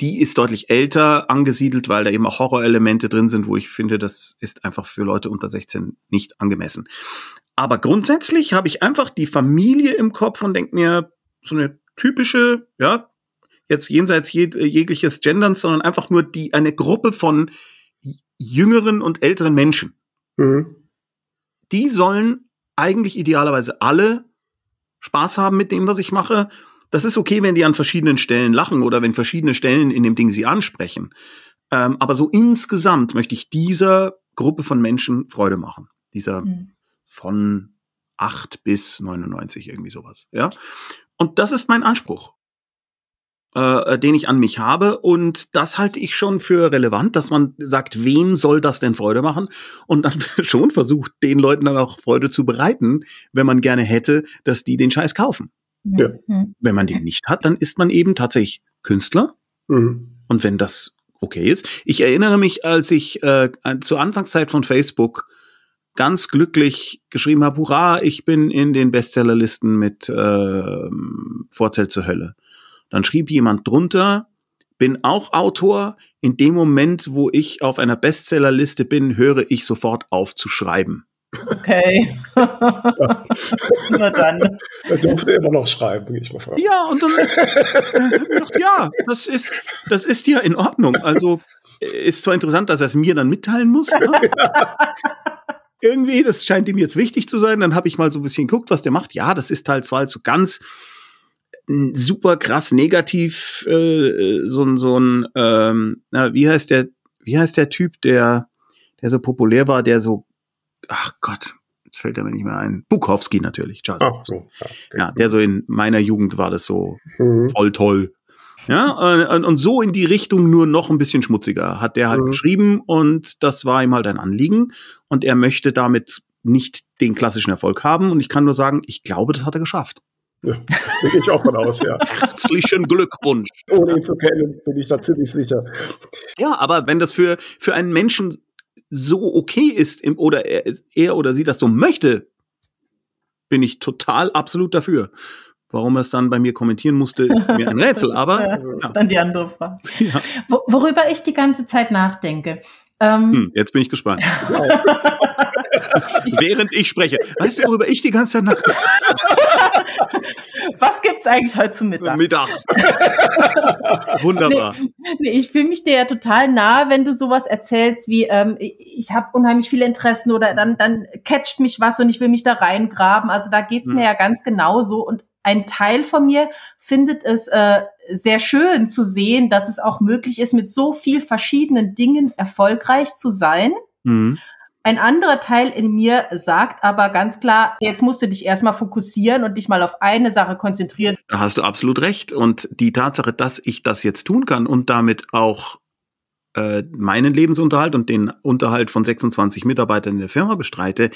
Speaker 4: die ist deutlich älter angesiedelt, weil da eben auch Horrorelemente drin sind, wo ich finde, das ist einfach für Leute unter 16 nicht angemessen. Aber grundsätzlich habe ich einfach die Familie im Kopf und denke mir, so eine typische, ja, jetzt jenseits jeg jegliches Genderns, sondern einfach nur die, eine Gruppe von jüngeren und älteren Menschen. Mhm. Die sollen eigentlich idealerweise alle Spaß haben mit dem, was ich mache Das ist okay, wenn die an verschiedenen Stellen lachen oder wenn verschiedene Stellen in dem Ding sie ansprechen. Ähm, aber so insgesamt möchte ich dieser Gruppe von Menschen Freude machen. Dieser mhm. von 8 bis 99, irgendwie sowas. Ja. Und das ist mein Anspruch, äh, den ich an mich habe. Und das halte ich schon für relevant, dass man sagt, wem soll das denn Freude machen? Und dann schon versucht, den Leuten dann auch Freude zu bereiten, wenn man gerne hätte, dass die den Scheiß kaufen. Ja. Mhm. Wenn man den nicht hat, dann ist man eben tatsächlich Künstler. Mhm. Und wenn das okay ist. Ich erinnere mich, als ich äh, zur Anfangszeit von Facebook ganz glücklich geschrieben habe, hurra, ich bin in den Bestsellerlisten mit äh, Vorzelt zur Hölle. Dann schrieb jemand drunter, bin auch Autor. In dem Moment, wo ich auf einer Bestsellerliste bin, höre ich sofort auf zu schreiben.
Speaker 1: Okay.
Speaker 2: ja. Na dann. Er durfte immer noch schreiben, ich mal fragen.
Speaker 4: Ja, und dann äh, gedacht, ja, das ist, das ist ja in Ordnung. Also ist zwar interessant, dass er es mir dann mitteilen muss. Ne? Ja. Irgendwie, das scheint ihm jetzt wichtig zu sein. Dann habe ich mal so ein bisschen geguckt, was der macht. Ja, das ist halt zwar so ganz super krass negativ, äh, so, so ein, ähm, na, wie heißt der, wie heißt der Typ, der, der so populär war, der so ach Gott, jetzt fällt er mir nicht mehr ein. Bukowski natürlich, Charles. Ach so, ja, okay. ja, der so in meiner Jugend war das so mhm. voll toll. Ja, und, und, so in die Richtung nur noch ein bisschen schmutziger hat der halt mhm. geschrieben und das war ihm halt ein Anliegen und er möchte damit nicht den klassischen Erfolg haben und ich kann nur sagen, ich glaube, das hat er geschafft.
Speaker 2: Ja, gehe ich auch von aus, ja.
Speaker 4: Herzlichen Glückwunsch.
Speaker 2: Ohne ihn zu kennen, bin ich da ziemlich sicher.
Speaker 4: Ja, aber wenn das für, für einen Menschen so okay ist im, oder er, er oder sie das so möchte, bin ich total absolut dafür. Warum er es dann bei mir kommentieren musste, ist mir ein Rätsel, aber.
Speaker 1: das ist dann die andere Frage. Ja. Worüber ich die ganze Zeit nachdenke.
Speaker 4: Ähm, hm, jetzt bin ich gespannt. Während ich spreche. Weißt du, worüber ich die ganze Zeit nachdenke?
Speaker 1: Was gibt's eigentlich heute zum Mittag?
Speaker 4: Mittag. Wunderbar.
Speaker 1: Nee, nee, ich fühle mich dir ja total nahe, wenn du sowas erzählst wie, ähm, ich habe unheimlich viele Interessen oder dann, dann catcht mich was und ich will mich da reingraben. Also da geht's hm. mir ja ganz genauso. Und ein Teil von mir findet es äh, sehr schön zu sehen, dass es auch möglich ist, mit so viel verschiedenen Dingen erfolgreich zu sein. Mhm. Ein anderer Teil in mir sagt aber ganz klar, jetzt musst du dich erstmal fokussieren und dich mal auf eine Sache konzentrieren.
Speaker 4: Da hast du absolut recht. Und die Tatsache, dass ich das jetzt tun kann und damit auch äh, meinen Lebensunterhalt und den Unterhalt von 26 Mitarbeitern in der Firma bestreite,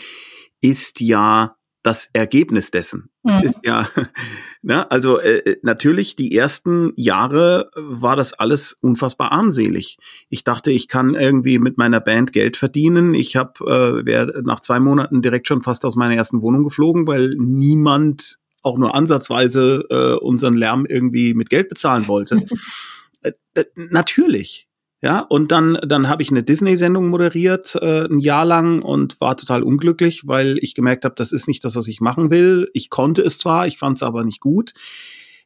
Speaker 4: ist ja das Ergebnis dessen. Mhm. Es ist ja, ne, also äh, natürlich die ersten Jahre war das alles unfassbar armselig. Ich dachte, ich kann irgendwie mit meiner Band Geld verdienen. Ich habe äh, wäre nach zwei Monaten direkt schon fast aus meiner ersten Wohnung geflogen, weil niemand auch nur ansatzweise äh, unseren Lärm irgendwie mit Geld bezahlen wollte. äh, äh, natürlich, ja, und dann, dann habe ich eine Disney-Sendung moderiert, äh, ein Jahr lang und war total unglücklich, weil ich gemerkt habe, das ist nicht das, was ich machen will. Ich konnte es zwar, ich fand es aber nicht gut.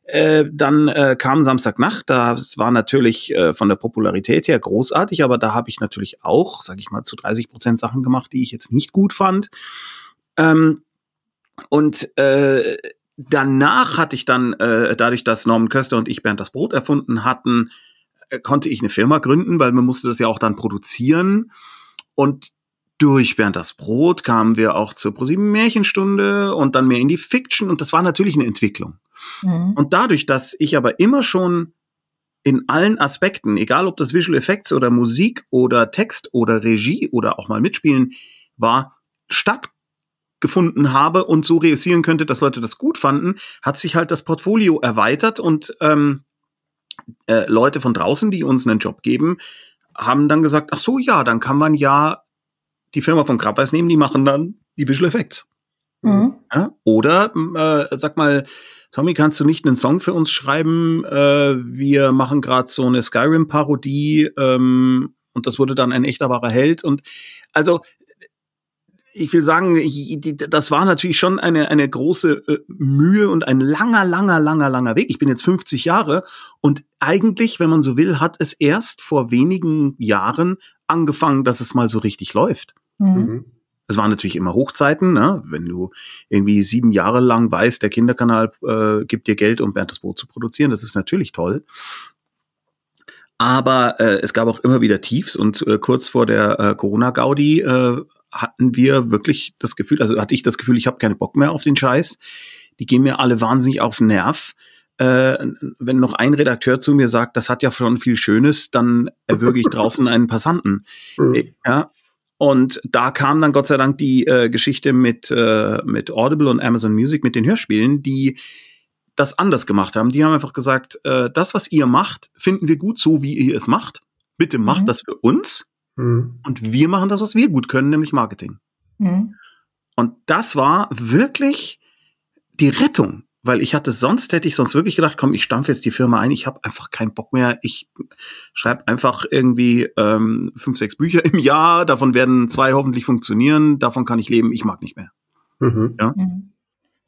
Speaker 4: Äh, dann äh, kam Samstagnacht, das war natürlich äh, von der Popularität her großartig, aber da habe ich natürlich auch, sage ich mal, zu 30 Prozent Sachen gemacht, die ich jetzt nicht gut fand. Ähm, und äh, danach hatte ich dann, äh, dadurch, dass Norman Köster und ich Bernd das Brot erfunden hatten, konnte ich eine Firma gründen, weil man musste das ja auch dann produzieren. Und durch Bernd das Brot kamen wir auch zur ProSieben Märchenstunde und dann mehr in die Fiction und das war natürlich eine Entwicklung. Mhm. Und dadurch, dass ich aber immer schon in allen Aspekten, egal ob das Visual Effects oder Musik oder Text oder Regie oder auch mal mitspielen war, stattgefunden habe und so realisieren könnte, dass Leute das gut fanden, hat sich halt das Portfolio erweitert und ähm, äh, Leute von draußen, die uns einen Job geben, haben dann gesagt, ach so, ja, dann kann man ja die Firma von Krabweis nehmen, die machen dann die Visual Effects. Mhm. Ja? Oder äh, sag mal, Tommy, kannst du nicht einen Song für uns schreiben? Äh, wir machen gerade so eine Skyrim-Parodie ähm, und das wurde dann ein echter wahrer Held. Und also ich will sagen, das war natürlich schon eine, eine große äh, Mühe und ein langer, langer, langer, langer Weg. Ich bin jetzt 50 Jahre und eigentlich, wenn man so will, hat es erst vor wenigen Jahren angefangen, dass es mal so richtig läuft. Mhm. mhm. Es waren natürlich immer Hochzeiten, ne? wenn du irgendwie sieben Jahre lang weißt, der Kinderkanal äh, gibt dir Geld, um Bernd das Brot zu produzieren. Das ist natürlich toll. Aber äh, es gab auch immer wieder Tiefs und äh, kurz vor der äh, Corona-Gaudi äh, hatten wir wirklich das Gefühl, also hatte ich das Gefühl, ich habe keine Bock mehr auf den Scheiß. Die gehen mir alle wahnsinnig auf den Nerv. Äh, wenn noch ein Redakteur zu mir sagt, das hat ja schon viel Schönes, dann erwürge ich draußen einen Passanten. Mhm. Ja. Und da kam dann Gott sei Dank die äh, Geschichte mit, äh, mit Audible und Amazon Music, mit den Hörspielen, die das anders gemacht haben. Die haben einfach gesagt, äh, das, was ihr macht, finden wir gut, so wie ihr es macht. Bitte macht mhm. das für uns. Mhm. Und wir machen das, was wir gut können, nämlich Marketing. Mhm. Und das war wirklich die Rettung. Weil ich hatte sonst, hätte ich sonst wirklich gedacht, komm, ich stampfe jetzt die Firma ein, ich habe einfach keinen Bock mehr. Ich schreibe einfach irgendwie ähm, fünf, sechs Bücher im Jahr, davon werden zwei hoffentlich funktionieren, davon kann ich leben, ich mag nicht mehr. Mhm. Ja?
Speaker 1: Mhm.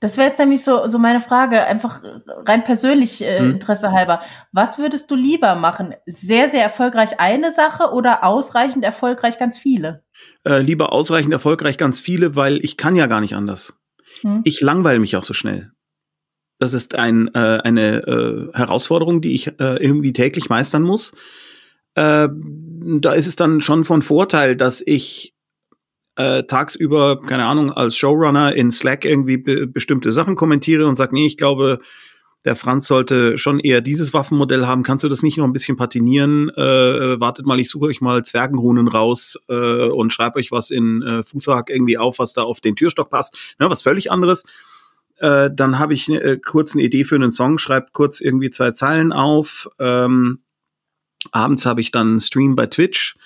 Speaker 1: Das wäre jetzt nämlich so, so meine Frage, einfach rein persönlich äh, hm. Interesse halber. Was würdest du lieber machen? Sehr, sehr erfolgreich eine Sache oder ausreichend erfolgreich ganz viele?
Speaker 4: Äh, lieber ausreichend erfolgreich ganz viele, weil ich kann ja gar nicht anders. Hm. Ich langweile mich auch so schnell. Das ist ein, äh, eine äh, Herausforderung, die ich äh, irgendwie täglich meistern muss. Äh, da ist es dann schon von Vorteil, dass ich äh, tagsüber, keine Ahnung, als Showrunner in Slack irgendwie be bestimmte Sachen kommentiere und sage, nee, ich glaube, der Franz sollte schon eher dieses Waffenmodell haben. Kannst du das nicht noch ein bisschen patinieren? Äh, wartet mal, ich suche euch mal Zwergenrunen raus äh, und schreibe euch was in äh, Fußhack irgendwie auf, was da auf den Türstock passt. Ne, was völlig anderes. Äh, dann habe ich äh, kurz eine Idee für einen Song, schreibt kurz irgendwie zwei Zeilen auf. Ähm, abends habe ich dann Stream bei Twitch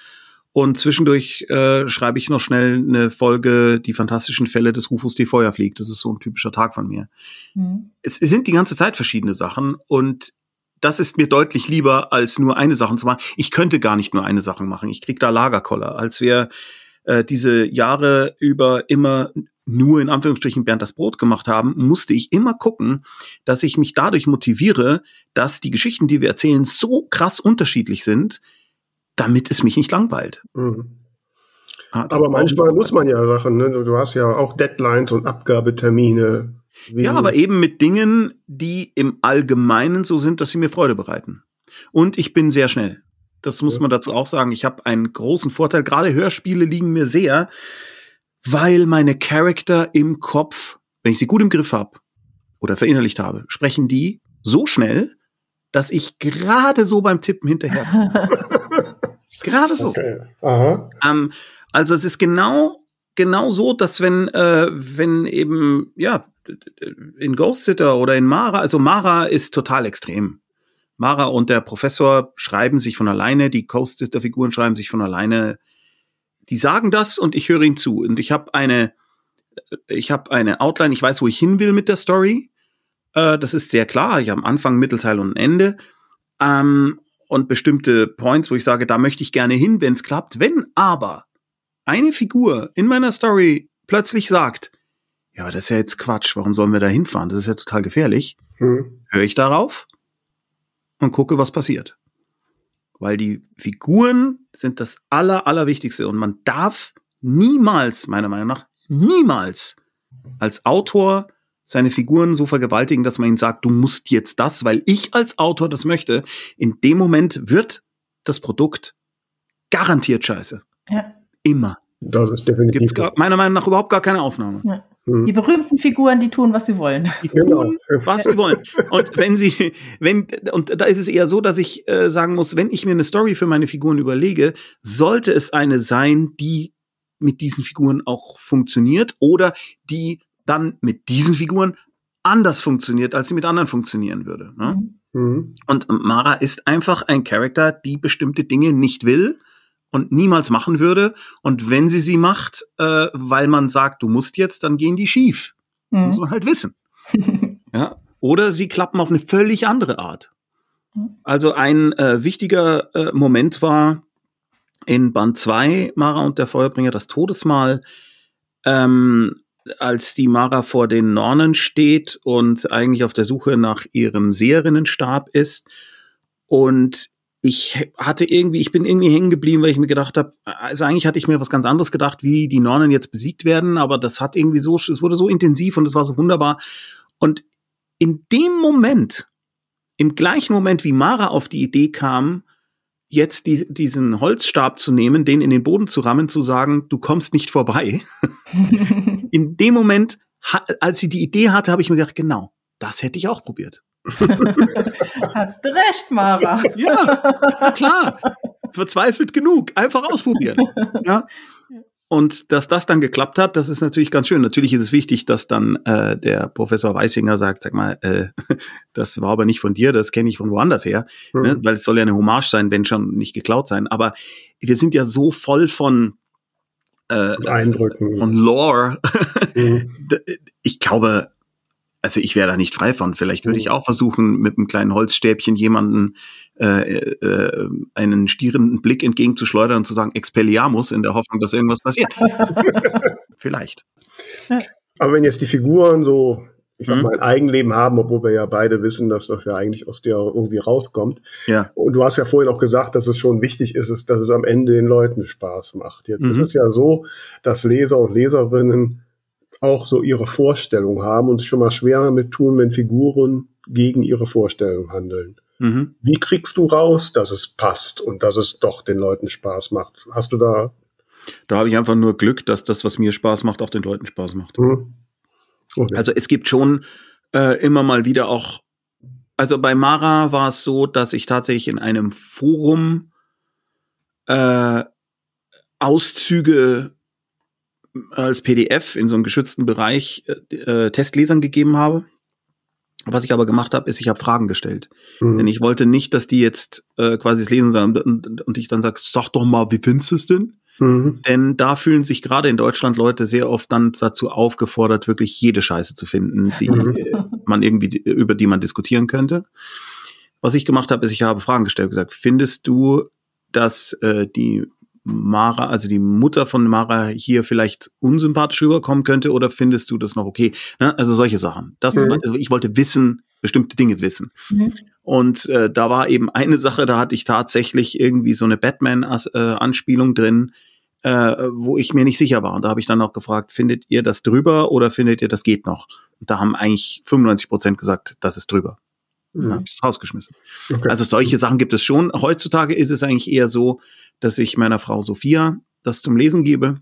Speaker 4: und zwischendurch äh, schreibe ich noch schnell eine Folge Die fantastischen Fälle des Rufus, die Feuer fliegt. Das ist so ein typischer Tag von mir. Mhm. Es, es sind die ganze Zeit verschiedene Sachen und das ist mir deutlich lieber, als nur eine Sache zu machen. Ich könnte gar nicht nur eine Sache machen. Ich krieg da Lagerkoller. Als wir äh, diese Jahre über immer nur in Anführungsstrichen Bernd das Brot gemacht haben, musste ich immer gucken, dass ich mich dadurch motiviere, dass die Geschichten, die wir erzählen, so krass unterschiedlich sind, damit es mich nicht langweilt. Mhm.
Speaker 2: Aber manchmal muss man ja Sachen, ne? du hast ja auch Deadlines und Abgabetermine.
Speaker 4: Ja, aber eben mit Dingen, die im Allgemeinen so sind, dass sie mir Freude bereiten. Und ich bin sehr schnell. Das muss ja. man dazu auch sagen. Ich habe einen großen Vorteil. Gerade Hörspiele liegen mir sehr, weil meine Charakter im Kopf, wenn ich sie gut im Griff habe oder verinnerlicht habe, sprechen die so schnell, dass ich gerade so beim Tippen hinterher. Gerade so. Okay. Aha. Ähm, also es ist genau genau so, dass wenn äh, wenn eben ja in Ghost Sitter oder in Mara, also Mara ist total extrem. Mara und der Professor schreiben sich von alleine, die Ghost Sitter Figuren schreiben sich von alleine. Die sagen das und ich höre ihnen zu und ich habe eine ich habe eine Outline, ich weiß, wo ich hin will mit der Story. Äh, das ist sehr klar. Ich habe Anfang, Mittelteil und ein Ende. Ähm, und bestimmte Points, wo ich sage, da möchte ich gerne hin, wenn es klappt. Wenn aber eine Figur in meiner Story plötzlich sagt, ja, aber das ist ja jetzt Quatsch, warum sollen wir da hinfahren? Das ist ja total gefährlich. Hm. Höre ich darauf und gucke, was passiert. Weil die Figuren sind das Aller, Allerwichtigste und man darf niemals, meiner Meinung nach, niemals als Autor seine Figuren so vergewaltigen, dass man ihnen sagt, du musst jetzt das, weil ich als Autor das möchte. In dem Moment wird das Produkt garantiert scheiße. Ja. Immer. Das ist definitiv. Gibt's gar, meiner Meinung nach überhaupt gar keine Ausnahme. Ja.
Speaker 1: Hm. Die berühmten Figuren, die tun, was sie wollen. Die
Speaker 4: genau. tun, was sie wollen. Und wenn sie, wenn, und da ist es eher so, dass ich äh, sagen muss, wenn ich mir eine Story für meine Figuren überlege, sollte es eine sein, die mit diesen Figuren auch funktioniert oder die dann mit diesen Figuren anders funktioniert, als sie mit anderen funktionieren würde. Ne? Mhm. mhm. Und Mara ist einfach ein Charakter, die bestimmte Dinge nicht will und niemals machen würde. Und wenn sie sie macht, äh, weil man sagt, du musst jetzt, dann gehen die schief. Mhm. Das muss man halt wissen. ja? Oder sie klappen auf eine völlig andere Art. Mhm. Also ein äh, wichtiger äh, Moment war in Band 2, Mara und der Feuerbringer, das Todesmal, ähm, als die Mara vor den Nornen steht und eigentlich auf der Suche nach ihrem Seherinnenstab ist und ich hatte irgendwie, ich bin irgendwie hängen geblieben, weil ich mir gedacht habe, also eigentlich hatte ich mir was ganz anderes gedacht, wie die Nornen jetzt besiegt werden, aber das hat irgendwie so, es wurde so intensiv und es war so wunderbar. Und in dem Moment, im gleichen Moment, wie Mara auf die Idee kam, jetzt die, diesen Holzstab zu nehmen, den in den Boden zu rammen, zu sagen, du kommst nicht vorbei. in dem Moment, als sie die Idee hatte, habe ich mir gedacht, genau, das hätte ich auch probiert.
Speaker 1: Hast du recht, Mara.
Speaker 4: Ja, klar. Verzweifelt genug. Einfach ausprobieren. Ja. Und dass das dann geklappt hat, das ist natürlich ganz schön. Natürlich ist es wichtig, dass dann äh, der Professor Weisinger sagt, sag mal, äh, das war aber nicht von dir, das kenne ich von woanders her, mhm. ne? weil es soll ja eine Hommage sein, wenn schon nicht geklaut sein. Aber wir sind ja so voll von
Speaker 2: äh, Eindrücken,
Speaker 4: von Lore. Mhm. Ich glaube, also ich wäre da nicht frei von. Vielleicht würde ich oh. auch versuchen, mit einem kleinen Holzstäbchen jemanden äh, äh, einen stierenden Blick entgegenzuschleudern und zu sagen, Expelliarmus, in der Hoffnung, dass irgendwas passiert. Vielleicht.
Speaker 2: Aber wenn jetzt die Figuren so, ich sag mhm. mal, ein Eigenleben haben, obwohl wir ja beide wissen, dass das ja eigentlich aus dir irgendwie rauskommt.
Speaker 4: Ja.
Speaker 2: Und du hast ja vorhin auch gesagt, dass es schon wichtig ist, dass es am Ende den Leuten Spaß macht. Jetzt mhm. ist es ja so, dass Leser und Leserinnen auch so ihre Vorstellung haben und schon mal schwer damit tun, wenn Figuren gegen ihre Vorstellung handeln. Mhm. Wie kriegst du raus, dass es passt und dass es doch den Leuten Spaß macht? Hast du da?
Speaker 4: Da habe ich einfach nur Glück, dass das, was mir Spaß macht, auch den Leuten Spaß macht. Mhm. Okay. Also es gibt schon äh, immer mal wieder auch, also bei Mara war es so, dass ich tatsächlich in einem Forum äh, Auszüge als PDF in so einem geschützten Bereich äh, äh, Testlesern gegeben habe. Was ich aber gemacht habe, ist, ich habe Fragen gestellt. Mhm. Denn ich wollte nicht, dass die jetzt äh, quasi das Lesen sagen und, und ich dann sage, sag doch mal, wie findest du es denn? Mhm. Denn da fühlen sich gerade in Deutschland Leute sehr oft dann dazu aufgefordert, wirklich jede Scheiße zu finden, die mhm. man irgendwie, über die man diskutieren könnte. Was ich gemacht habe, ist, ich habe Fragen gestellt, gesagt, findest du, dass äh, die Mara, also die Mutter von Mara hier vielleicht unsympathisch rüberkommen könnte oder findest du das noch okay? Ne? Also solche Sachen. Das, mhm. also ich wollte wissen, bestimmte Dinge wissen. Mhm. Und äh, da war eben eine Sache, da hatte ich tatsächlich irgendwie so eine Batman-Anspielung äh, drin, äh, wo ich mir nicht sicher war. Und da habe ich dann auch gefragt, findet ihr das drüber oder findet ihr, das geht noch? Und da haben eigentlich 95 Prozent gesagt, das ist drüber. Mhm. Dann habe ich es rausgeschmissen. Okay. Also solche Sachen gibt es schon. Heutzutage ist es eigentlich eher so, dass ich meiner Frau Sophia das zum Lesen gebe.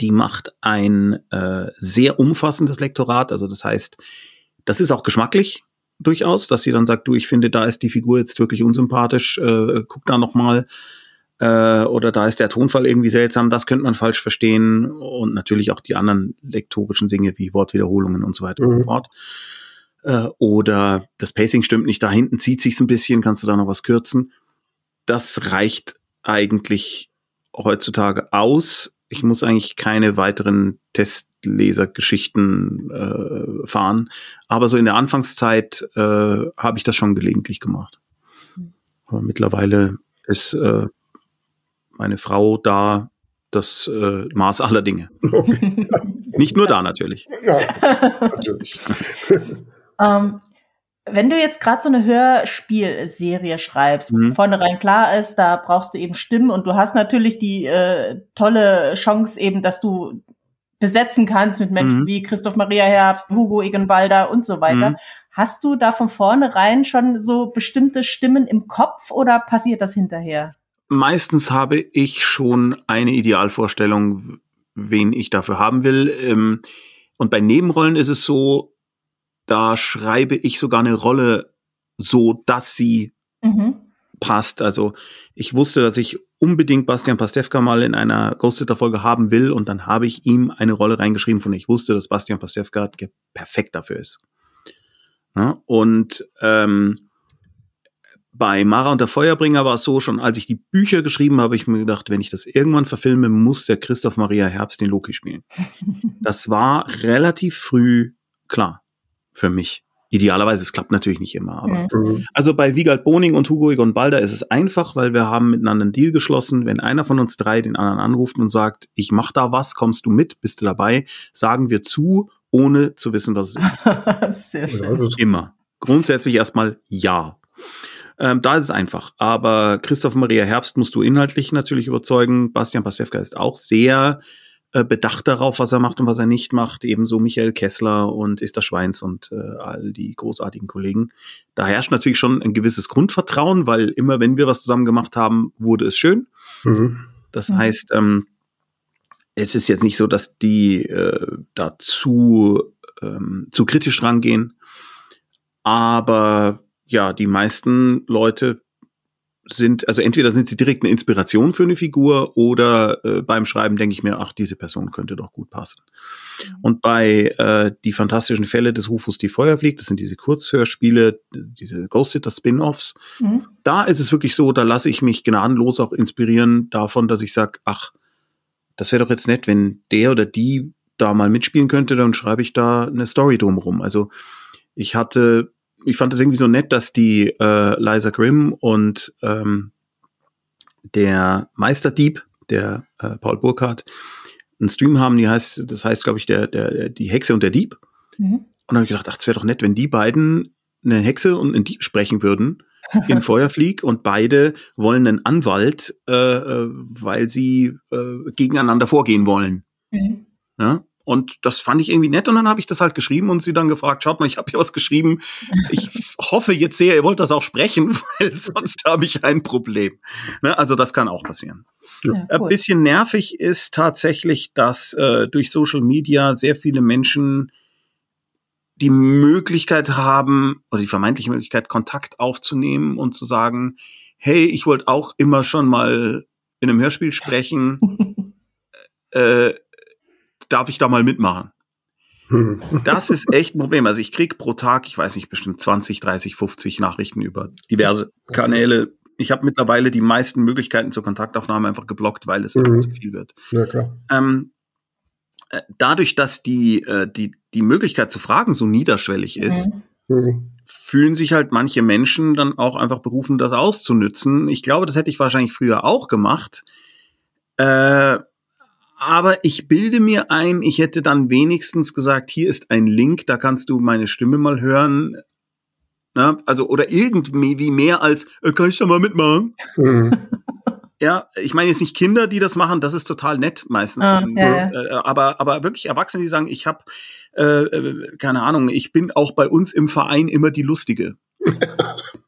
Speaker 4: Die macht ein äh, sehr umfassendes Lektorat. Also das heißt, das ist auch geschmacklich durchaus, dass sie dann sagt, du, ich finde, da ist die Figur jetzt wirklich unsympathisch, äh, guck da noch mal. Äh, oder da ist der Tonfall irgendwie seltsam, das könnte man falsch verstehen. Und natürlich auch die anderen lektorischen Dinge wie Wortwiederholungen und so weiter mhm. und so fort. Äh, oder das Pacing stimmt nicht, da hinten zieht sich's ein bisschen, kannst du da noch was kürzen. Das reicht eigentlich heutzutage aus. Ich muss eigentlich keine weiteren Testlesergeschichten äh, fahren. Aber so in der Anfangszeit äh, habe ich das schon gelegentlich gemacht. Aber mittlerweile ist äh, meine Frau da das äh, Maß aller Dinge. Okay. Nicht nur da natürlich. Ja, natürlich.
Speaker 1: ähm, wenn du jetzt gerade so eine Hörspielserie schreibst, mhm. vornherein klar ist, da brauchst du eben Stimmen und du hast natürlich die äh, tolle Chance eben, dass du besetzen kannst mit Menschen mhm. wie Christoph Maria Herbst, Hugo Egenbalder und so weiter. Mhm. Hast du da von vornherein schon so bestimmte Stimmen im Kopf oder passiert das hinterher?
Speaker 4: Meistens habe ich schon eine Idealvorstellung, wen ich dafür haben will. Ähm, und bei Nebenrollen ist es so, da schreibe ich sogar eine Rolle so, dass sie mhm. passt. Also ich wusste, dass ich unbedingt Bastian Pastewka mal in einer Ghosthitter-Folge haben will und dann habe ich ihm eine Rolle reingeschrieben, von der ich wusste, dass Bastian Pastewka perfekt dafür ist. Ja, und ähm, bei Mara und der Feuerbringer war es so, schon als ich die Bücher geschrieben habe, ich mir gedacht, wenn ich das irgendwann verfilme, muss der Christoph Maria Herbst den Loki spielen. Das war relativ früh klar für mich. Idealerweise, es klappt natürlich nicht immer, aber. Mhm. Also bei Wiegald Boning und Hugo Egon Balder ist es einfach, weil wir haben miteinander einen Deal geschlossen. Wenn einer von uns drei den anderen anruft und sagt, ich mach da was, kommst du mit, bist du dabei, sagen wir zu, ohne zu wissen, was es ist. Sehr schön. Immer. Grundsätzlich erstmal ja. Ähm, da ist es einfach. Aber Christoph Maria Herbst musst du inhaltlich natürlich überzeugen. Bastian Pastewka ist auch sehr äh, bedacht darauf, was er macht und was er nicht macht. Ebenso Michael Kessler und Esther Schweins und äh, all die großartigen Kollegen. Da herrscht natürlich schon ein gewisses Grundvertrauen, weil immer, wenn wir was zusammen gemacht haben, wurde es schön. Mhm. Das mhm. heißt, ähm, es ist jetzt nicht so, dass die äh, dazu ähm, zu kritisch rangehen. Aber ja, die meisten Leute sind, also entweder sind sie direkt eine Inspiration für eine Figur oder äh, beim Schreiben denke ich mir, ach, diese Person könnte doch gut passen. Mhm. Und bei äh, die fantastischen Fälle des Rufus die Feuer fliegt, das sind diese Kurzhörspiele, diese Ghost Sitter Spin-offs, mhm. da ist es wirklich so, da lasse ich mich gnadenlos auch inspirieren davon, dass ich sage, ach, das wäre doch jetzt nett, wenn der oder die da mal mitspielen könnte, dann schreibe ich da eine Story drumherum. Also ich hatte ich fand es irgendwie so nett, dass die äh, Liza Grimm und ähm, der Meisterdieb, der äh, Paul Burkhardt, einen Stream haben, die heißt, das heißt, glaube ich, der, der, die Hexe und der Dieb. Mhm. Und dann habe ich gedacht, ach, es wäre doch nett, wenn die beiden eine Hexe und einen Dieb sprechen würden in Feuerflieg und beide wollen einen Anwalt, äh, äh, weil sie äh, gegeneinander vorgehen wollen. Mhm. Ja? Und das fand ich irgendwie nett und dann habe ich das halt geschrieben und sie dann gefragt, schaut mal, ich habe hier was geschrieben. Ich hoffe jetzt sehr, ihr wollt das auch sprechen, weil sonst habe ich ein Problem. Ne? Also das kann auch passieren. Ja, cool. Ein bisschen nervig ist tatsächlich, dass äh, durch Social Media sehr viele Menschen die Möglichkeit haben oder die vermeintliche Möglichkeit, Kontakt aufzunehmen und zu sagen, hey, ich wollte auch immer schon mal in einem Hörspiel sprechen. äh, darf ich da mal mitmachen? Das ist echt ein Problem. Also ich krieg pro Tag, ich weiß nicht, bestimmt 20, 30, 50 Nachrichten über diverse Kanäle. Ich habe mittlerweile die meisten Möglichkeiten zur Kontaktaufnahme einfach geblockt, weil es einfach mhm. zu viel wird. Ja, klar. Ähm, äh, dadurch, dass die, äh, die, die Möglichkeit zu fragen so niederschwellig ist, mhm. fühlen sich halt manche Menschen dann auch einfach berufen, das auszunützen. Ich glaube, das hätte ich wahrscheinlich früher auch gemacht. Äh, aber ich bilde mir ein, ich hätte dann wenigstens gesagt, hier ist ein Link, da kannst du meine Stimme mal hören. Na, also, oder irgendwie mehr als, äh, kann ich da mal mitmachen? Mhm. Ja, ich meine jetzt nicht Kinder, die das machen, das ist total nett meistens. Ah, ja, ja. Äh, aber, aber wirklich Erwachsene, die sagen, ich habe, äh, äh, keine Ahnung, ich bin auch bei uns im Verein immer die Lustige.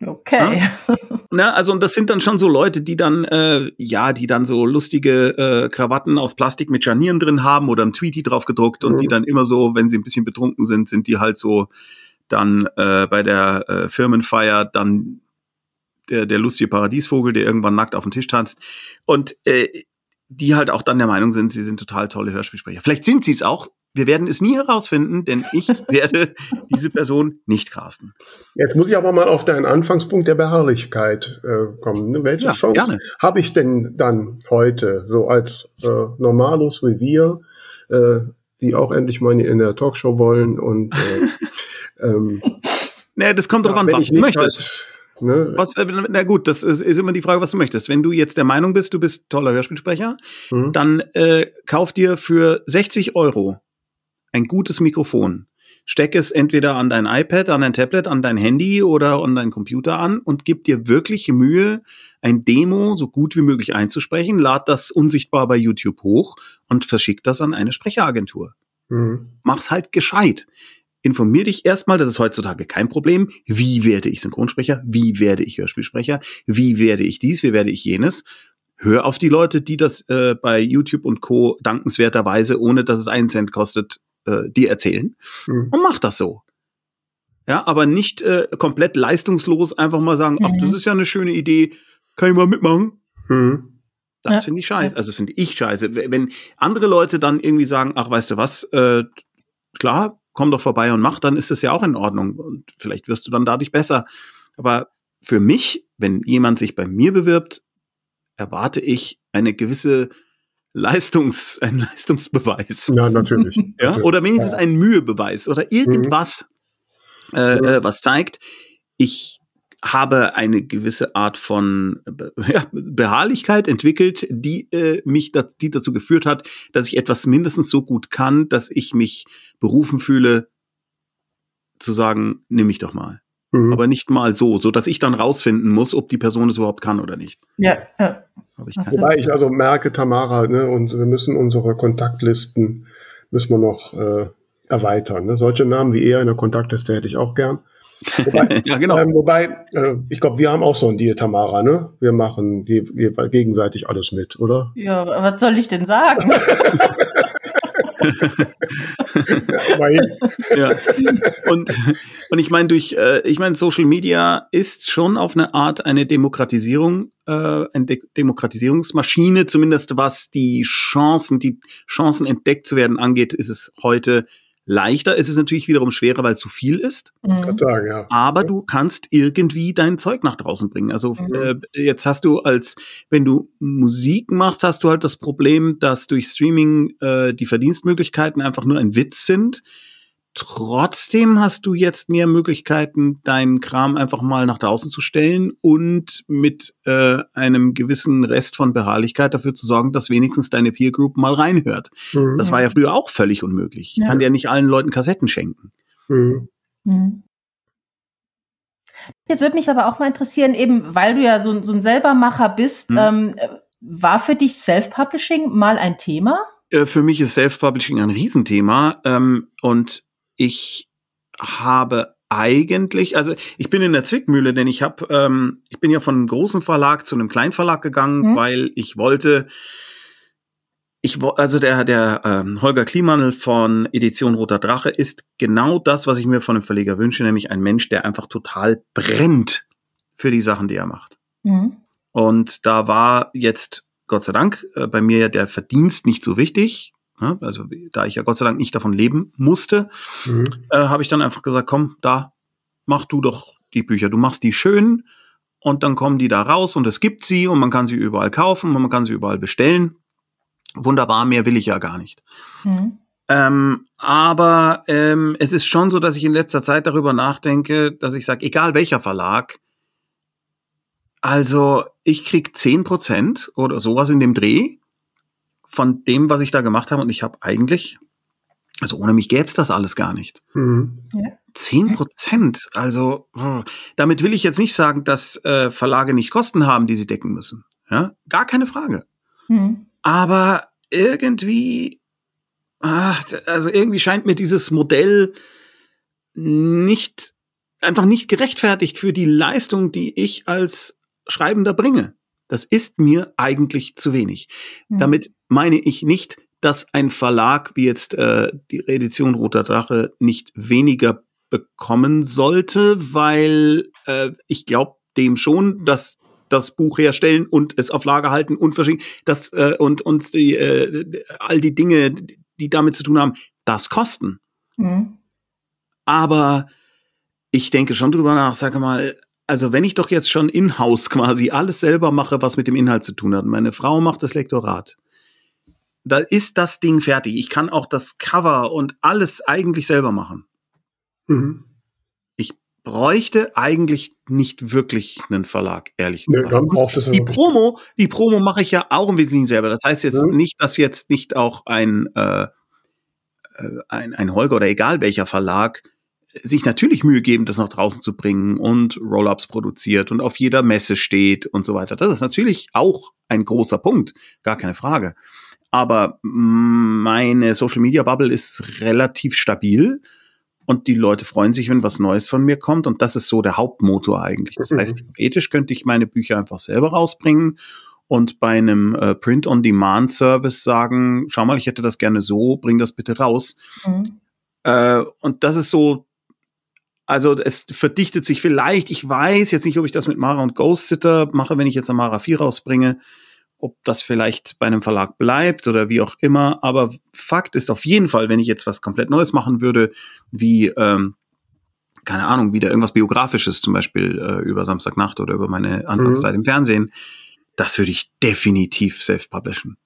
Speaker 1: Okay.
Speaker 4: Ja? Na, also und das sind dann schon so Leute, die dann, äh, ja, die dann so lustige äh, Krawatten aus Plastik mit Scharnieren drin haben oder ein Tweety drauf gedruckt und mhm. die dann immer so, wenn sie ein bisschen betrunken sind, sind die halt so dann äh, bei der äh, Firmenfeier dann der, der lustige Paradiesvogel, der irgendwann nackt auf dem Tisch tanzt. Und äh, die halt auch dann der Meinung sind, sie sind total tolle Hörspielsprecher. Vielleicht sind sie es auch, wir werden es nie herausfinden, denn ich werde diese Person nicht casten.
Speaker 2: Jetzt muss ich aber mal auf deinen Anfangspunkt der Beharrlichkeit äh, kommen. Ne? Welche ja, Chance habe ich denn dann heute, so als äh, Normalos wie wir, äh, die auch endlich mal in der Talkshow wollen und
Speaker 4: äh, ähm, Nee, das kommt ja, drauf an, was du möchtest. Halt Ne? Was, äh, na gut, das ist, ist, immer die Frage, was du möchtest. Wenn du jetzt der Meinung bist, du bist toller Hörspielsprecher, mhm. dann äh, kauf dir für 60 Euro ein gutes Mikrofon. Steck es entweder an dein iPad, an dein Tablet, an dein Handy oder an deinen Computer an und gib dir wirklich Mühe, ein Demo so gut wie möglich einzusprechen, lad das unsichtbar bei YouTube hoch und verschick das an eine Sprecheragentur. Mhm. Mach's halt gescheit informier dich erstmal, das ist heutzutage kein Problem. Wie werde ich Synchronsprecher? Wie werde ich Hörspielsprecher? Wie werde ich dies? Wie werde ich jenes? Hör auf die Leute, die das äh, bei YouTube und Co. dankenswerterweise, ohne dass es einen Cent kostet, äh, dir erzählen. Mhm. Und mach das so. Ja, aber nicht äh, komplett leistungslos einfach mal sagen, mhm. ach, das mhm. ist ja eine schöne Idee, kann ich mal mitmachen? Mhm. Das ja. finde ich scheiße. Also finde ich scheiße. Wenn andere Leute dann irgendwie sagen, ach, weißt du was, äh, klar, komm doch vorbei und mach, dann ist es ja auch in Ordnung. Und vielleicht wirst du dann dadurch besser. Aber für mich, wenn jemand sich bei mir bewirbt, erwarte ich eine gewisse Leistungs, ein Leistungsbeweis.
Speaker 2: Ja, natürlich.
Speaker 4: ja,
Speaker 2: natürlich.
Speaker 4: oder wenigstens ein Mühebeweis oder irgendwas, mhm. äh, äh, was zeigt, ich habe eine gewisse Art von ja, Beharrlichkeit entwickelt, die äh, mich da, die dazu geführt hat, dass ich etwas mindestens so gut kann, dass ich mich berufen fühle, zu sagen, nimm mich doch mal. Mhm. Aber nicht mal so, so dass ich dann rausfinden muss, ob die Person es überhaupt kann oder nicht.
Speaker 1: Ja, ja.
Speaker 2: Ich Wobei ich also merke, Tamara, ne, und wir müssen unsere Kontaktlisten müssen wir noch äh, erweitern. Ne? Solche Namen wie er in der Kontaktliste hätte ich auch gern. Wobei, ja, genau. Ähm, wobei äh, ich glaube, wir haben auch so ein Deal, Tamara, ne? Wir machen je, je, gegenseitig alles mit, oder?
Speaker 1: Ja, was soll ich denn sagen?
Speaker 4: ja, Und, und ich meine, durch, äh, ich meine, Social Media ist schon auf eine Art eine Demokratisierung, äh, eine De Demokratisierungsmaschine, zumindest was die Chancen, die Chancen entdeckt zu werden angeht, ist es heute leichter. Es ist natürlich wiederum schwerer, weil es zu viel ist.
Speaker 2: Mhm. Sagen, ja.
Speaker 4: Aber du kannst irgendwie dein Zeug nach draußen bringen. Also mhm. äh, jetzt hast du als, wenn du Musik machst, hast du halt das Problem, dass durch Streaming äh, die Verdienstmöglichkeiten einfach nur ein Witz sind. Trotzdem hast du jetzt mehr Möglichkeiten, deinen Kram einfach mal nach draußen zu stellen und mit äh, einem gewissen Rest von Beharrlichkeit dafür zu sorgen, dass wenigstens deine Peer Group mal reinhört. Mhm. Das war ja früher auch völlig unmöglich. Ich ja. kann dir nicht allen Leuten Kassetten schenken. Mhm.
Speaker 1: Mhm. Jetzt würde mich aber auch mal interessieren, eben weil du ja so, so ein Selbermacher bist, mhm. ähm, war für dich Self-Publishing mal ein Thema?
Speaker 4: Äh, für mich ist Self-Publishing ein Riesenthema ähm, und ich habe eigentlich, also ich bin in der Zwickmühle, denn ich habe, ähm, ich bin ja von einem großen Verlag zu einem kleinen Verlag gegangen, mhm. weil ich wollte, ich also der der ähm, Holger Klimanel von Edition Roter Drache ist genau das, was ich mir von einem Verleger wünsche, nämlich ein Mensch, der einfach total brennt für die Sachen, die er macht. Mhm. Und da war jetzt Gott sei Dank äh, bei mir ja der Verdienst nicht so wichtig. Ne? Also da ich ja Gott sei Dank nicht davon leben musste, mhm. äh, habe ich dann einfach gesagt, komm, da mach du doch die Bücher. Du machst die schön und dann kommen die da raus und es gibt sie und man kann sie überall kaufen und man kann sie überall bestellen. Wunderbar, mehr will ich ja gar nicht. Mhm. Ähm, aber ähm, es ist schon so, dass ich in letzter Zeit darüber nachdenke, dass ich sage, egal welcher Verlag, also ich krieg zehn Prozent oder sowas in dem Dreh von dem, was ich da gemacht habe. Und ich habe eigentlich, also ohne mich gäbe es das alles gar nicht. Mhm. Zehn Prozent. Also hm, damit will ich jetzt nicht sagen, dass äh, Verlage nicht Kosten haben, die sie decken müssen. Ja, gar keine Frage. Mhm. Aber irgendwie, ach, also irgendwie scheint mir dieses Modell nicht einfach nicht gerechtfertigt für die Leistung, die ich als Schreibender bringe. Das ist mir eigentlich zu wenig. Mhm. Damit meine ich nicht, dass ein Verlag wie jetzt äh, die Edition Roter Drache nicht weniger bekommen sollte, weil äh, ich glaube dem schon, dass das Buch herstellen und es auf Lager halten und verschicken, das äh, und und die, äh, all die Dinge, die damit zu tun haben, das kosten. Mhm. Aber ich denke schon drüber nach, sage mal, also wenn ich doch jetzt schon in-house quasi alles selber mache, was mit dem Inhalt zu tun hat, meine Frau macht das Lektorat, da ist das Ding fertig. Ich kann auch das Cover und alles eigentlich selber machen. Mhm. Ich bräuchte eigentlich nicht wirklich einen Verlag, ehrlich gesagt. Nee, es die Promo, die Promo mache ich ja auch im Wesentlichen selber. Das heißt jetzt ja. nicht, dass jetzt nicht auch ein, äh, äh ein, ein Holger oder egal welcher Verlag sich natürlich Mühe geben, das nach draußen zu bringen und Roll-ups produziert und auf jeder Messe steht und so weiter. Das ist natürlich auch ein großer Punkt, gar keine Frage. Aber meine Social Media Bubble ist relativ stabil und die Leute freuen sich, wenn was Neues von mir kommt und das ist so der Hauptmotor eigentlich. Das heißt, mhm. theoretisch könnte ich meine Bücher einfach selber rausbringen und bei einem äh, Print-on-Demand-Service sagen, schau mal, ich hätte das gerne so, bring das bitte raus. Mhm. Äh, und das ist so also es verdichtet sich vielleicht, ich weiß jetzt nicht, ob ich das mit Mara und Ghost Sitter mache, wenn ich jetzt Mara 4 rausbringe, ob das vielleicht bei einem Verlag bleibt oder wie auch immer. Aber Fakt ist auf jeden Fall, wenn ich jetzt was komplett Neues machen würde, wie, ähm, keine Ahnung, wieder irgendwas Biografisches, zum Beispiel äh, über Samstagnacht oder über meine Anfangszeit mhm. im Fernsehen, das würde ich definitiv self-publishen.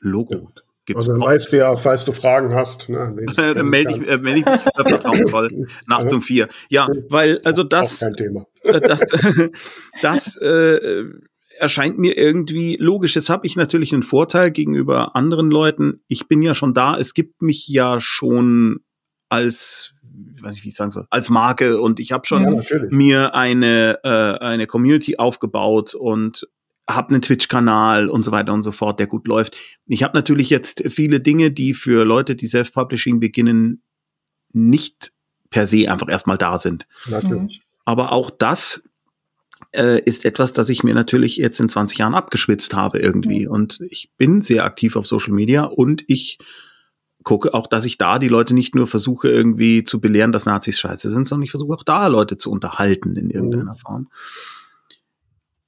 Speaker 4: Logo. Ja.
Speaker 2: Gibt's also dann weißt du ja, falls du Fragen hast. Ne,
Speaker 4: dann melde ich, äh, melde ich mich vertrauensvoll nachts um vier. Ja, weil also das, das, das äh, erscheint mir irgendwie logisch. Jetzt habe ich natürlich einen Vorteil gegenüber anderen Leuten. Ich bin ja schon da. Es gibt mich ja schon als ich weiß nicht, wie ich sagen soll, als Marke und ich habe schon
Speaker 2: Ja,
Speaker 4: mir eine, äh, eine Community aufgebaut und habe einen Twitch-Kanal und so weiter und so fort, der gut läuft. Ich habe natürlich jetzt viele Dinge, die für Leute, die Self-Publishing beginnen, nicht per se einfach erstmal da sind.
Speaker 2: Natürlich.
Speaker 4: Aber auch das äh, ist etwas, das ich mir natürlich jetzt in 20 Jahren abgeschwitzt habe irgendwie. Und ich bin sehr aktiv auf Social Media und ich gucke auch, dass ich da die Leute nicht nur versuche irgendwie zu belehren, dass Nazis scheiße sind, sondern ich versuche auch da Leute zu unterhalten in irgendeiner Form.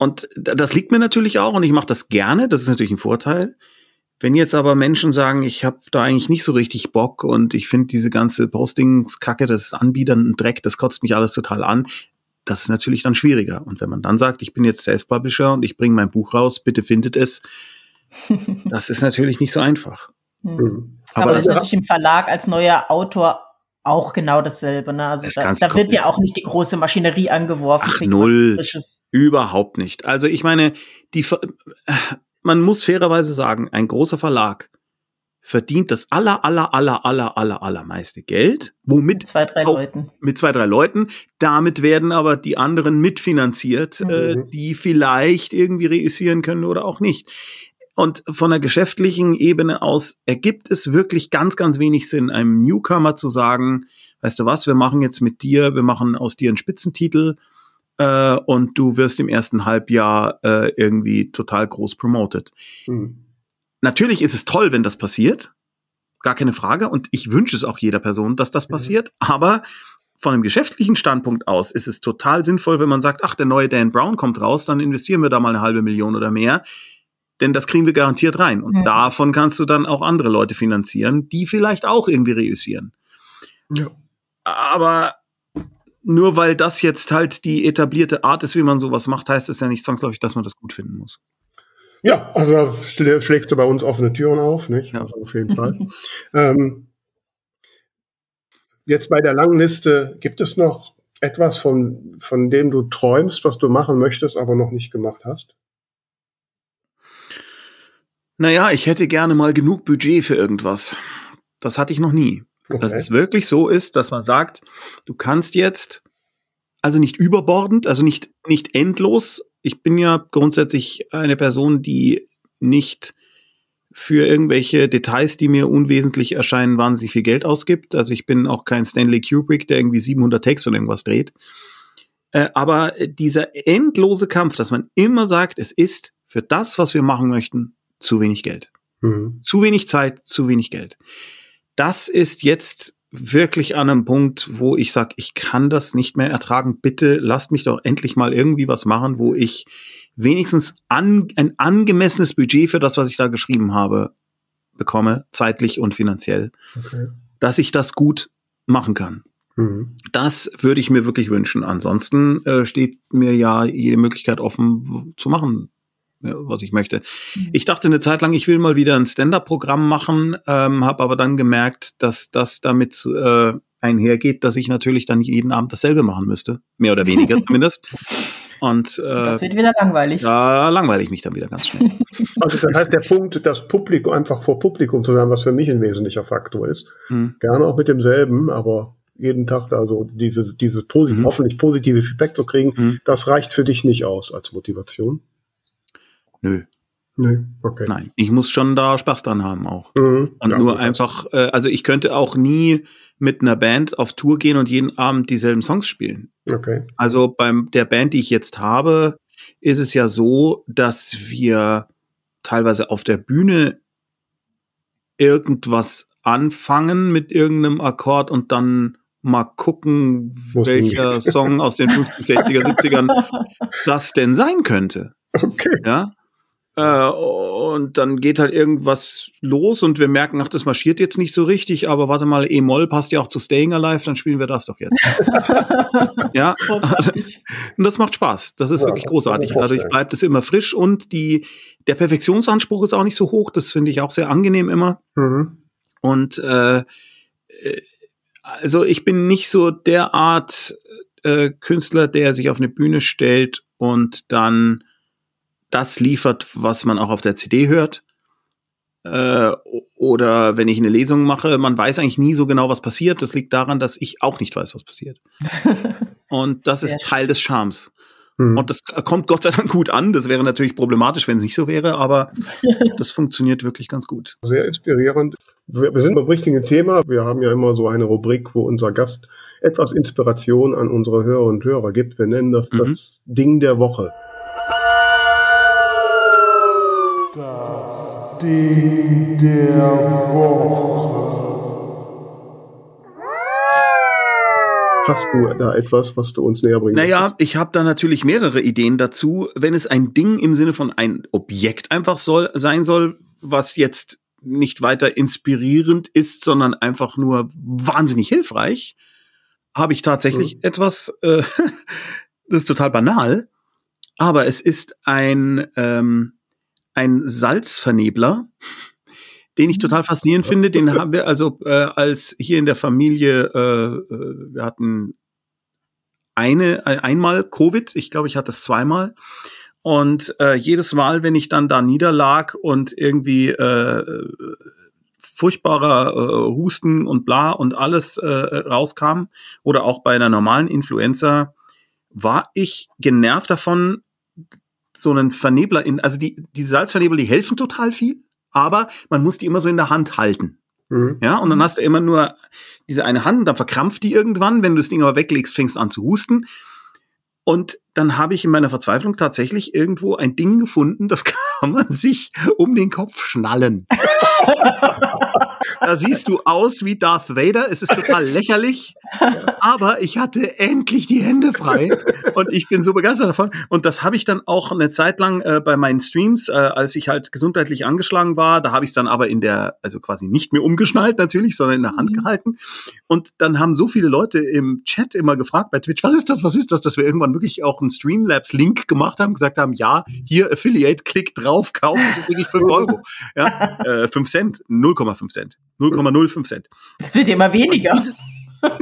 Speaker 4: Und da- das liegt mir natürlich auch und ich mache das gerne, das ist natürlich ein Vorteil. Wenn jetzt aber Menschen sagen, ich habe da eigentlich nicht so richtig Bock und ich finde diese ganze Postingskacke, das ist Anbietern ein Dreck, das kotzt mich alles total an, das ist natürlich dann schwieriger. Und wenn man dann sagt, ich bin jetzt Self-Publisher und ich bringe mein Buch raus, bitte findet es, das ist natürlich nicht so einfach.
Speaker 1: Hm.
Speaker 2: Mhm.
Speaker 1: Aber,
Speaker 4: Aber
Speaker 1: das ist natürlich im Verlag als neuer Autor auch genau dasselbe. Ne? Also
Speaker 4: Das
Speaker 1: da, da wird ja auch nicht die große Maschinerie angeworfen.
Speaker 4: Ach, null. Überhaupt nicht. Also ich meine, die, man muss fairerweise sagen, ein großer Verlag verdient das aller, aller, aller, aller, aller, allermeiste Geld, womit
Speaker 1: Zwei, drei Leuten.
Speaker 4: mit zwei, drei Leuten. Damit werden aber die anderen mitfinanziert, äh,
Speaker 2: Mhm.
Speaker 4: die vielleicht irgendwie reüssieren können oder auch nicht. Und von der geschäftlichen Ebene aus ergibt es wirklich ganz, ganz wenig Sinn, einem Newcomer zu sagen, weißt du was, wir machen jetzt mit dir, wir machen aus dir einen Spitzentitel äh, und du wirst im ersten Halbjahr äh, irgendwie total groß promoted.
Speaker 2: Mhm.
Speaker 4: Natürlich ist es toll, wenn das passiert. Gar keine Frage. Und ich wünsche es auch jeder Person, dass das
Speaker 2: Mhm.
Speaker 4: passiert. Aber von einem geschäftlichen Standpunkt aus ist es total sinnvoll, wenn man sagt, ach, der neue Dan Brown kommt raus, dann investieren wir da mal eine halbe Million oder mehr. Denn das kriegen wir garantiert rein. Und
Speaker 1: Mhm.
Speaker 4: davon kannst du dann auch andere Leute finanzieren, die vielleicht auch irgendwie reüssieren.
Speaker 2: Ja.
Speaker 4: Aber nur weil das jetzt halt die etablierte Art ist, wie man sowas macht, heißt es ja nicht zwangsläufig, dass man das gut finden muss.
Speaker 2: Ja, also schlägst du bei uns offene Türen auf, nicht?
Speaker 4: Ja.
Speaker 2: Also auf jeden Fall. ähm, jetzt bei der langen Liste, gibt es noch etwas, von, von dem du träumst, was du machen möchtest, aber noch nicht gemacht hast?
Speaker 4: Naja, ich hätte gerne mal genug Budget für irgendwas. Das hatte ich noch nie. Dass
Speaker 2: Okay.
Speaker 4: es wirklich so ist, dass man sagt, du kannst jetzt, also nicht überbordend, also nicht, nicht endlos. Ich bin ja grundsätzlich eine Person, die nicht für irgendwelche Details, die mir unwesentlich erscheinen, wahnsinnig viel Geld ausgibt. Also ich bin auch kein Stanley Kubrick, der irgendwie 700 Text und irgendwas dreht. Äh, aber dieser endlose Kampf, dass man immer sagt, es ist für das, was wir machen möchten, zu wenig Geld.
Speaker 2: Mhm.
Speaker 4: Zu wenig Zeit, zu wenig Geld. Das ist jetzt wirklich an einem Punkt, wo ich sage, ich kann das nicht mehr ertragen. Bitte lasst mich doch endlich mal irgendwie was machen, wo ich wenigstens an, ein angemessenes Budget für das, was ich da geschrieben habe, bekomme, zeitlich und finanziell,
Speaker 2: Okay.
Speaker 4: dass ich das gut machen kann.
Speaker 2: Mhm.
Speaker 4: Das würde ich mir wirklich wünschen. Ansonsten äh, steht mir ja jede Möglichkeit offen zu machen, was ich möchte. Ich dachte eine Zeit lang, ich will mal wieder ein Stand-up-Programm machen, ähm, habe aber dann gemerkt, dass das damit äh, einhergeht, dass ich natürlich dann jeden Abend dasselbe machen müsste, mehr oder weniger zumindest. Und äh,
Speaker 1: Das wird wieder langweilig.
Speaker 4: da langweile ich mich dann wieder ganz schnell.
Speaker 2: Also das heißt, der Punkt, das Publikum einfach vor Publikum zu sein, was für mich ein wesentlicher Faktor ist.
Speaker 4: Hm.
Speaker 2: Gerne auch mit demselben, aber jeden Tag da so dieses, dieses posit
Speaker 4: Mhm.
Speaker 2: hoffentlich positive Feedback zu kriegen,
Speaker 4: Mhm.
Speaker 2: das reicht für dich nicht aus als Motivation.
Speaker 4: Nö,
Speaker 2: Nee, okay.
Speaker 4: nein. Ich muss schon da Spaß dran haben auch.
Speaker 2: Mhm.
Speaker 4: Und
Speaker 2: Ja,
Speaker 4: nur einfach, äh, also ich könnte auch nie mit einer Band auf Tour gehen und jeden Abend dieselben Songs spielen.
Speaker 2: Okay.
Speaker 4: Also beim der Band, die ich jetzt habe, ist es ja so, dass wir teilweise auf der Bühne irgendwas anfangen mit irgendeinem Akkord und dann mal gucken,
Speaker 2: Wo's
Speaker 4: welcher. Song aus den 50, 60er, 70ern das denn sein könnte.
Speaker 2: Okay.
Speaker 4: Ja. Äh, und dann geht halt irgendwas los und wir merken, ach, das marschiert jetzt nicht so richtig, aber warte mal, E-Moll passt ja auch zu Staying Alive, dann spielen wir das doch jetzt. ja.
Speaker 1: Großartig.
Speaker 4: Und das macht Spaß. Das ist
Speaker 2: Ja,
Speaker 4: wirklich großartig. Dadurch bleibt es immer frisch und die, der Perfektionsanspruch ist auch nicht so hoch. Das finde ich auch sehr angenehm immer.
Speaker 2: Mhm.
Speaker 4: Und äh, äh, also ich bin nicht so der Art äh, Künstler, der sich auf eine Bühne stellt und dann das liefert, was man auch auf der CD hört. äh, oder wenn ich eine Lesung mache, man weiß eigentlich nie so genau, was passiert. Das liegt daran, dass ich auch nicht weiß, was passiert. Und das Sehr ist Teil des Charmes. Mhm. Und das kommt Gott sei Dank gut an. Das wäre natürlich problematisch, wenn es nicht so wäre, aber das funktioniert wirklich ganz gut.
Speaker 2: Sehr inspirierend. Wir, wir sind beim richtigen Thema. Wir haben ja immer so eine Rubrik, wo unser Gast etwas Inspiration an unsere Hörer und Hörer gibt. Wir nennen das mhm. das Ding der Woche. Ding der Woche. Hast du da etwas, was du uns näher bringen
Speaker 4: Naja, möchtest? ich habe da natürlich mehrere Ideen dazu. Wenn es ein Ding im Sinne von ein Objekt einfach soll, sein soll, was jetzt nicht weiter inspirierend ist, sondern einfach nur wahnsinnig hilfreich, habe ich tatsächlich mhm. etwas, äh, das ist total banal, aber es ist ein, ähm, ein Salzvernebler, den ich total faszinierend finde. Den haben wir also äh, als hier in der Familie, äh, äh wir hatten eine, einmal Covid, ich glaube, ich hatte es zweimal. Und äh, jedes Mal, wenn ich dann da niederlag und irgendwie äh, furchtbarer äh, Husten und bla und alles äh, rauskam oder auch bei einer normalen Influenza, war ich genervt davon, so einen Vernebler in, also die, die Salzvernebler, die helfen total viel, aber man muss die immer so in der Hand halten. Mhm. Ja, und dann hast du immer nur diese eine Hand und dann verkrampft die irgendwann. Wenn du das Ding aber weglegst, fängst an zu husten. Und dann habe ich in meiner Verzweiflung tatsächlich irgendwo ein Ding gefunden, das kann man sich um den Kopf schnallen. da siehst du aus wie Darth Vader. Es ist total lächerlich, aber ich hatte endlich die Hände frei und ich bin so begeistert davon. Und das habe ich dann auch eine Zeit lang äh, bei meinen Streams, äh, als ich halt gesundheitlich angeschlagen war, da habe ich es dann aber in der, also quasi nicht mehr umgeschnallt natürlich, sondern in der Hand mhm. gehalten. Und dann haben so viele Leute im Chat immer gefragt bei Twitch, was ist das, was ist das, dass wir irgendwann wirklich auch einen Streamlabs-Link gemacht haben, gesagt haben, ja, hier Affiliate, klick drauf, kaufen, sind wirklich 5 Euro. Ja, äh, 5 Cent, 0,5 Cent. 0,05 Cent.
Speaker 1: Das wird immer weniger. Dieses,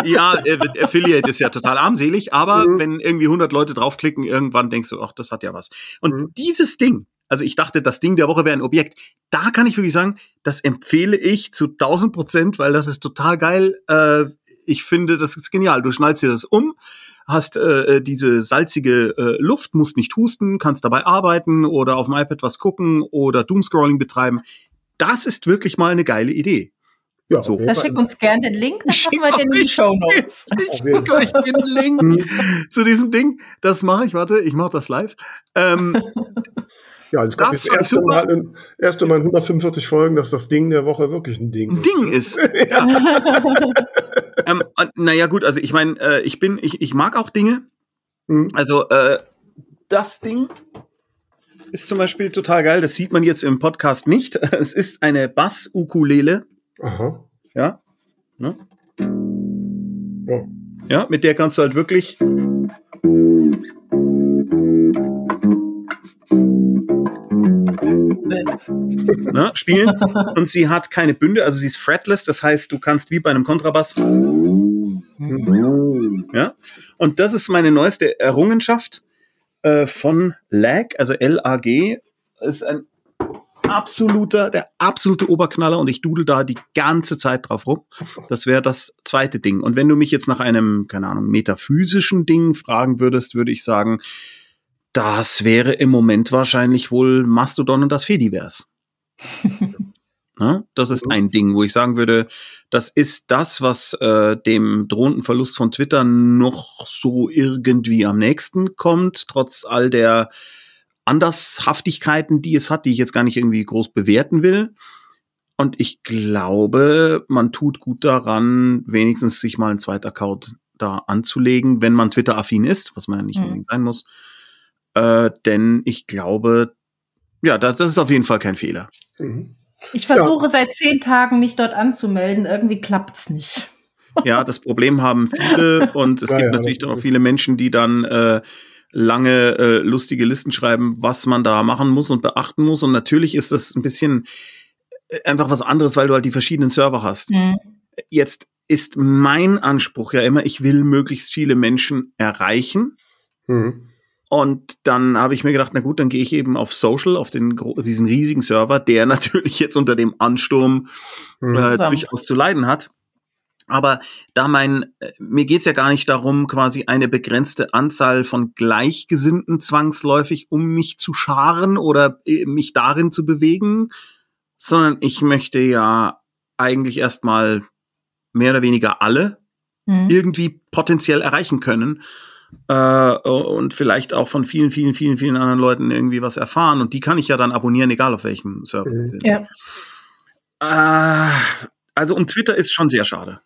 Speaker 4: ja, äh, Affiliate ist ja total armselig, aber mhm. wenn irgendwie 100 Leute draufklicken, irgendwann denkst du, ach, das hat ja was. Und mhm. dieses Ding, also ich dachte, das Ding der Woche wäre ein Objekt. Da kann ich wirklich sagen, das empfehle ich zu 1000 Prozent, weil das ist total geil. Äh, ich finde, das ist genial. Du schnallst dir das um, hast äh, diese salzige äh, Luft, musst nicht husten, kannst dabei arbeiten oder auf dem iPad was gucken oder Doomscrolling betreiben. Das ist wirklich mal eine geile Idee.
Speaker 1: Ja, so. Da schick uns gerne den Link, dann machen wir den in die Show Notes.
Speaker 4: Ich schicke euch den Link hm. zu diesem Ding. Das mache ich, warte, ich mache das live. Ähm,
Speaker 2: ja, es gab das jetzt erste Mal, in, erste Mal in 145 Folgen, dass das Ding der Woche wirklich ein Ding
Speaker 4: ein ist. Ding ist. ja. ähm, naja, gut, also ich meine, äh, ich bin, ich, ich mag auch Dinge. Hm. Also äh, das Ding ist zum Beispiel total geil. Das sieht man jetzt im Podcast nicht. Es ist eine Bass-Ukulele. Aha. Ja. Ne? Ja. Ja, mit der kannst du halt wirklich. Ne, spielen und sie hat keine Bünde, also sie ist fretless, das heißt, du kannst wie bei einem Kontrabass. Ja, und das ist meine neueste Errungenschaft äh, von LAG, also L-A-G, ist ein absoluter, der absolute Oberknaller und ich dudel da die ganze Zeit drauf rum. Das wäre das zweite Ding. Und wenn du mich jetzt nach einem, keine Ahnung, metaphysischen Ding fragen würdest, würde ich sagen, das wäre im Moment wahrscheinlich wohl Mastodon und das Fediverse. Ne? Das ist ein Ding, wo ich sagen würde, das ist das, was äh, dem drohenden Verlust von Twitter noch so irgendwie am nächsten kommt, trotz all der Andershaftigkeiten, die es hat, die ich jetzt gar nicht irgendwie groß bewerten will. Und ich glaube, man tut gut daran, wenigstens sich mal einen zweiten Account da anzulegen, wenn man Twitter-affin ist, was man ja nicht mhm. unbedingt sein muss. Äh, denn ich glaube, ja, das, das ist auf jeden Fall kein Fehler.
Speaker 1: Mhm. Ich versuche ja. seit zehn Tagen, mich dort anzumelden. Irgendwie klappt's nicht.
Speaker 4: Ja, das Problem haben viele und es ja, gibt ja, natürlich auch viele Menschen, die dann äh, lange äh, lustige Listen schreiben, was man da machen muss und beachten muss. Und natürlich ist das ein bisschen äh, einfach was anderes, weil du halt die verschiedenen Server hast. Mhm. Jetzt ist mein Anspruch ja immer, ich will möglichst viele Menschen erreichen. Mhm. Und dann habe ich mir gedacht, na gut, dann gehe ich eben auf Social, auf den diesen riesigen Server, der natürlich jetzt unter dem Ansturm äh,
Speaker 1: Zusammen.
Speaker 4: durchaus zu leiden hat. Aber da mein, äh, mir geht's ja gar nicht darum, quasi eine begrenzte Anzahl von Gleichgesinnten zwangsläufig um mich zu scharen oder äh, mich darin zu bewegen, sondern ich möchte ja eigentlich erstmal mehr oder weniger alle
Speaker 1: Hm.
Speaker 4: irgendwie potenziell erreichen können äh, und vielleicht auch von vielen, vielen, vielen, vielen anderen Leuten irgendwie was erfahren. Und die kann ich ja dann abonnieren, egal auf welchem Server
Speaker 2: Mhm.
Speaker 4: sie sind.
Speaker 1: Ja.
Speaker 4: Äh, also um Twitter ist schon sehr schade.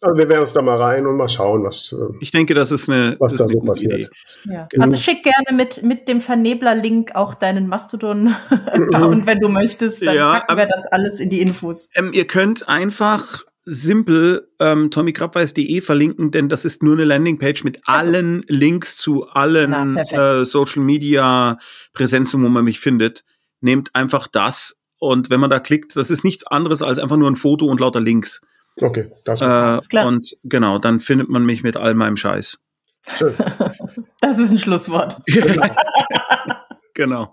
Speaker 2: Also wir werden uns da mal rein und mal schauen, was, äh,
Speaker 4: Ich denke, das ist eine,
Speaker 2: was
Speaker 4: das
Speaker 2: da so passiert.
Speaker 1: Ja.
Speaker 2: Genau.
Speaker 1: Also schick gerne mit, mit dem Vernebler-Link auch deinen Mastodon-Account, wenn du möchtest. Dann
Speaker 4: Ja,
Speaker 1: packen wir das alles in die Infos.
Speaker 4: Ähm, ihr könnt einfach simpel ähm, tommykrabweis.de verlinken, denn das ist nur eine Landingpage mit
Speaker 1: Also.
Speaker 4: allen Links zu allen
Speaker 1: Na,
Speaker 4: äh, Social Media Präsenzen, wo man mich findet. Nehmt einfach das und wenn man da klickt, das ist nichts anderes als einfach nur ein Foto und lauter Links.
Speaker 2: Okay, das
Speaker 4: Äh,
Speaker 1: Alles klar.
Speaker 4: und genau, dann findet man mich mit all meinem Scheiß.
Speaker 2: schön.
Speaker 1: Das ist ein Schlusswort.
Speaker 4: Genau.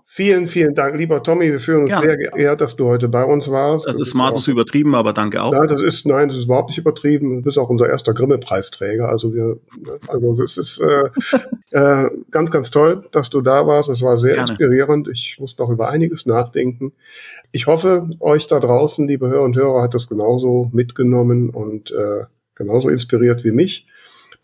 Speaker 2: Vielen, vielen Dank, lieber Tommy. Wir fühlen uns
Speaker 4: Ja.
Speaker 2: sehr geehrt, dass du heute bei uns warst.
Speaker 4: Das ist maßlos übertrieben, aber danke auch.
Speaker 2: Nein, das ist, nein, das ist überhaupt nicht übertrieben. Du bist auch unser erster Grimme-Preisträger. Also wir, also es ist äh, äh, ganz, ganz toll, dass du da warst. Es war sehr
Speaker 4: Gerne.
Speaker 2: inspirierend. Ich musste noch über einiges nachdenken. Ich hoffe, euch da draußen, liebe Hörer und Hörer, hat das genauso mitgenommen und äh, genauso inspiriert wie mich.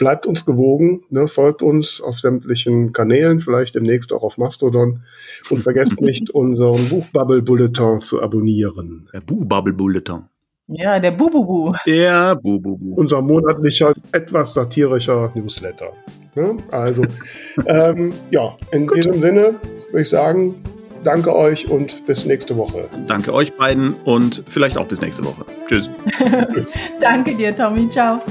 Speaker 2: Bleibt uns gewogen, ne, folgt uns auf sämtlichen Kanälen, vielleicht demnächst auch auf Mastodon und vergesst nicht, unseren Buchbubble-Bulletin zu abonnieren.
Speaker 4: Der Bubble Bulletin.
Speaker 1: Ja, der Bububu.
Speaker 4: Der Bububu.
Speaker 2: unser monatlicher, etwas satirischer Newsletter. Ne? Also, ähm, ja, in diesem Sinne würde ich sagen, danke euch und bis nächste Woche.
Speaker 4: Danke euch beiden und vielleicht auch bis nächste Woche. Tschüss.
Speaker 1: Danke dir, Tommy. Ciao.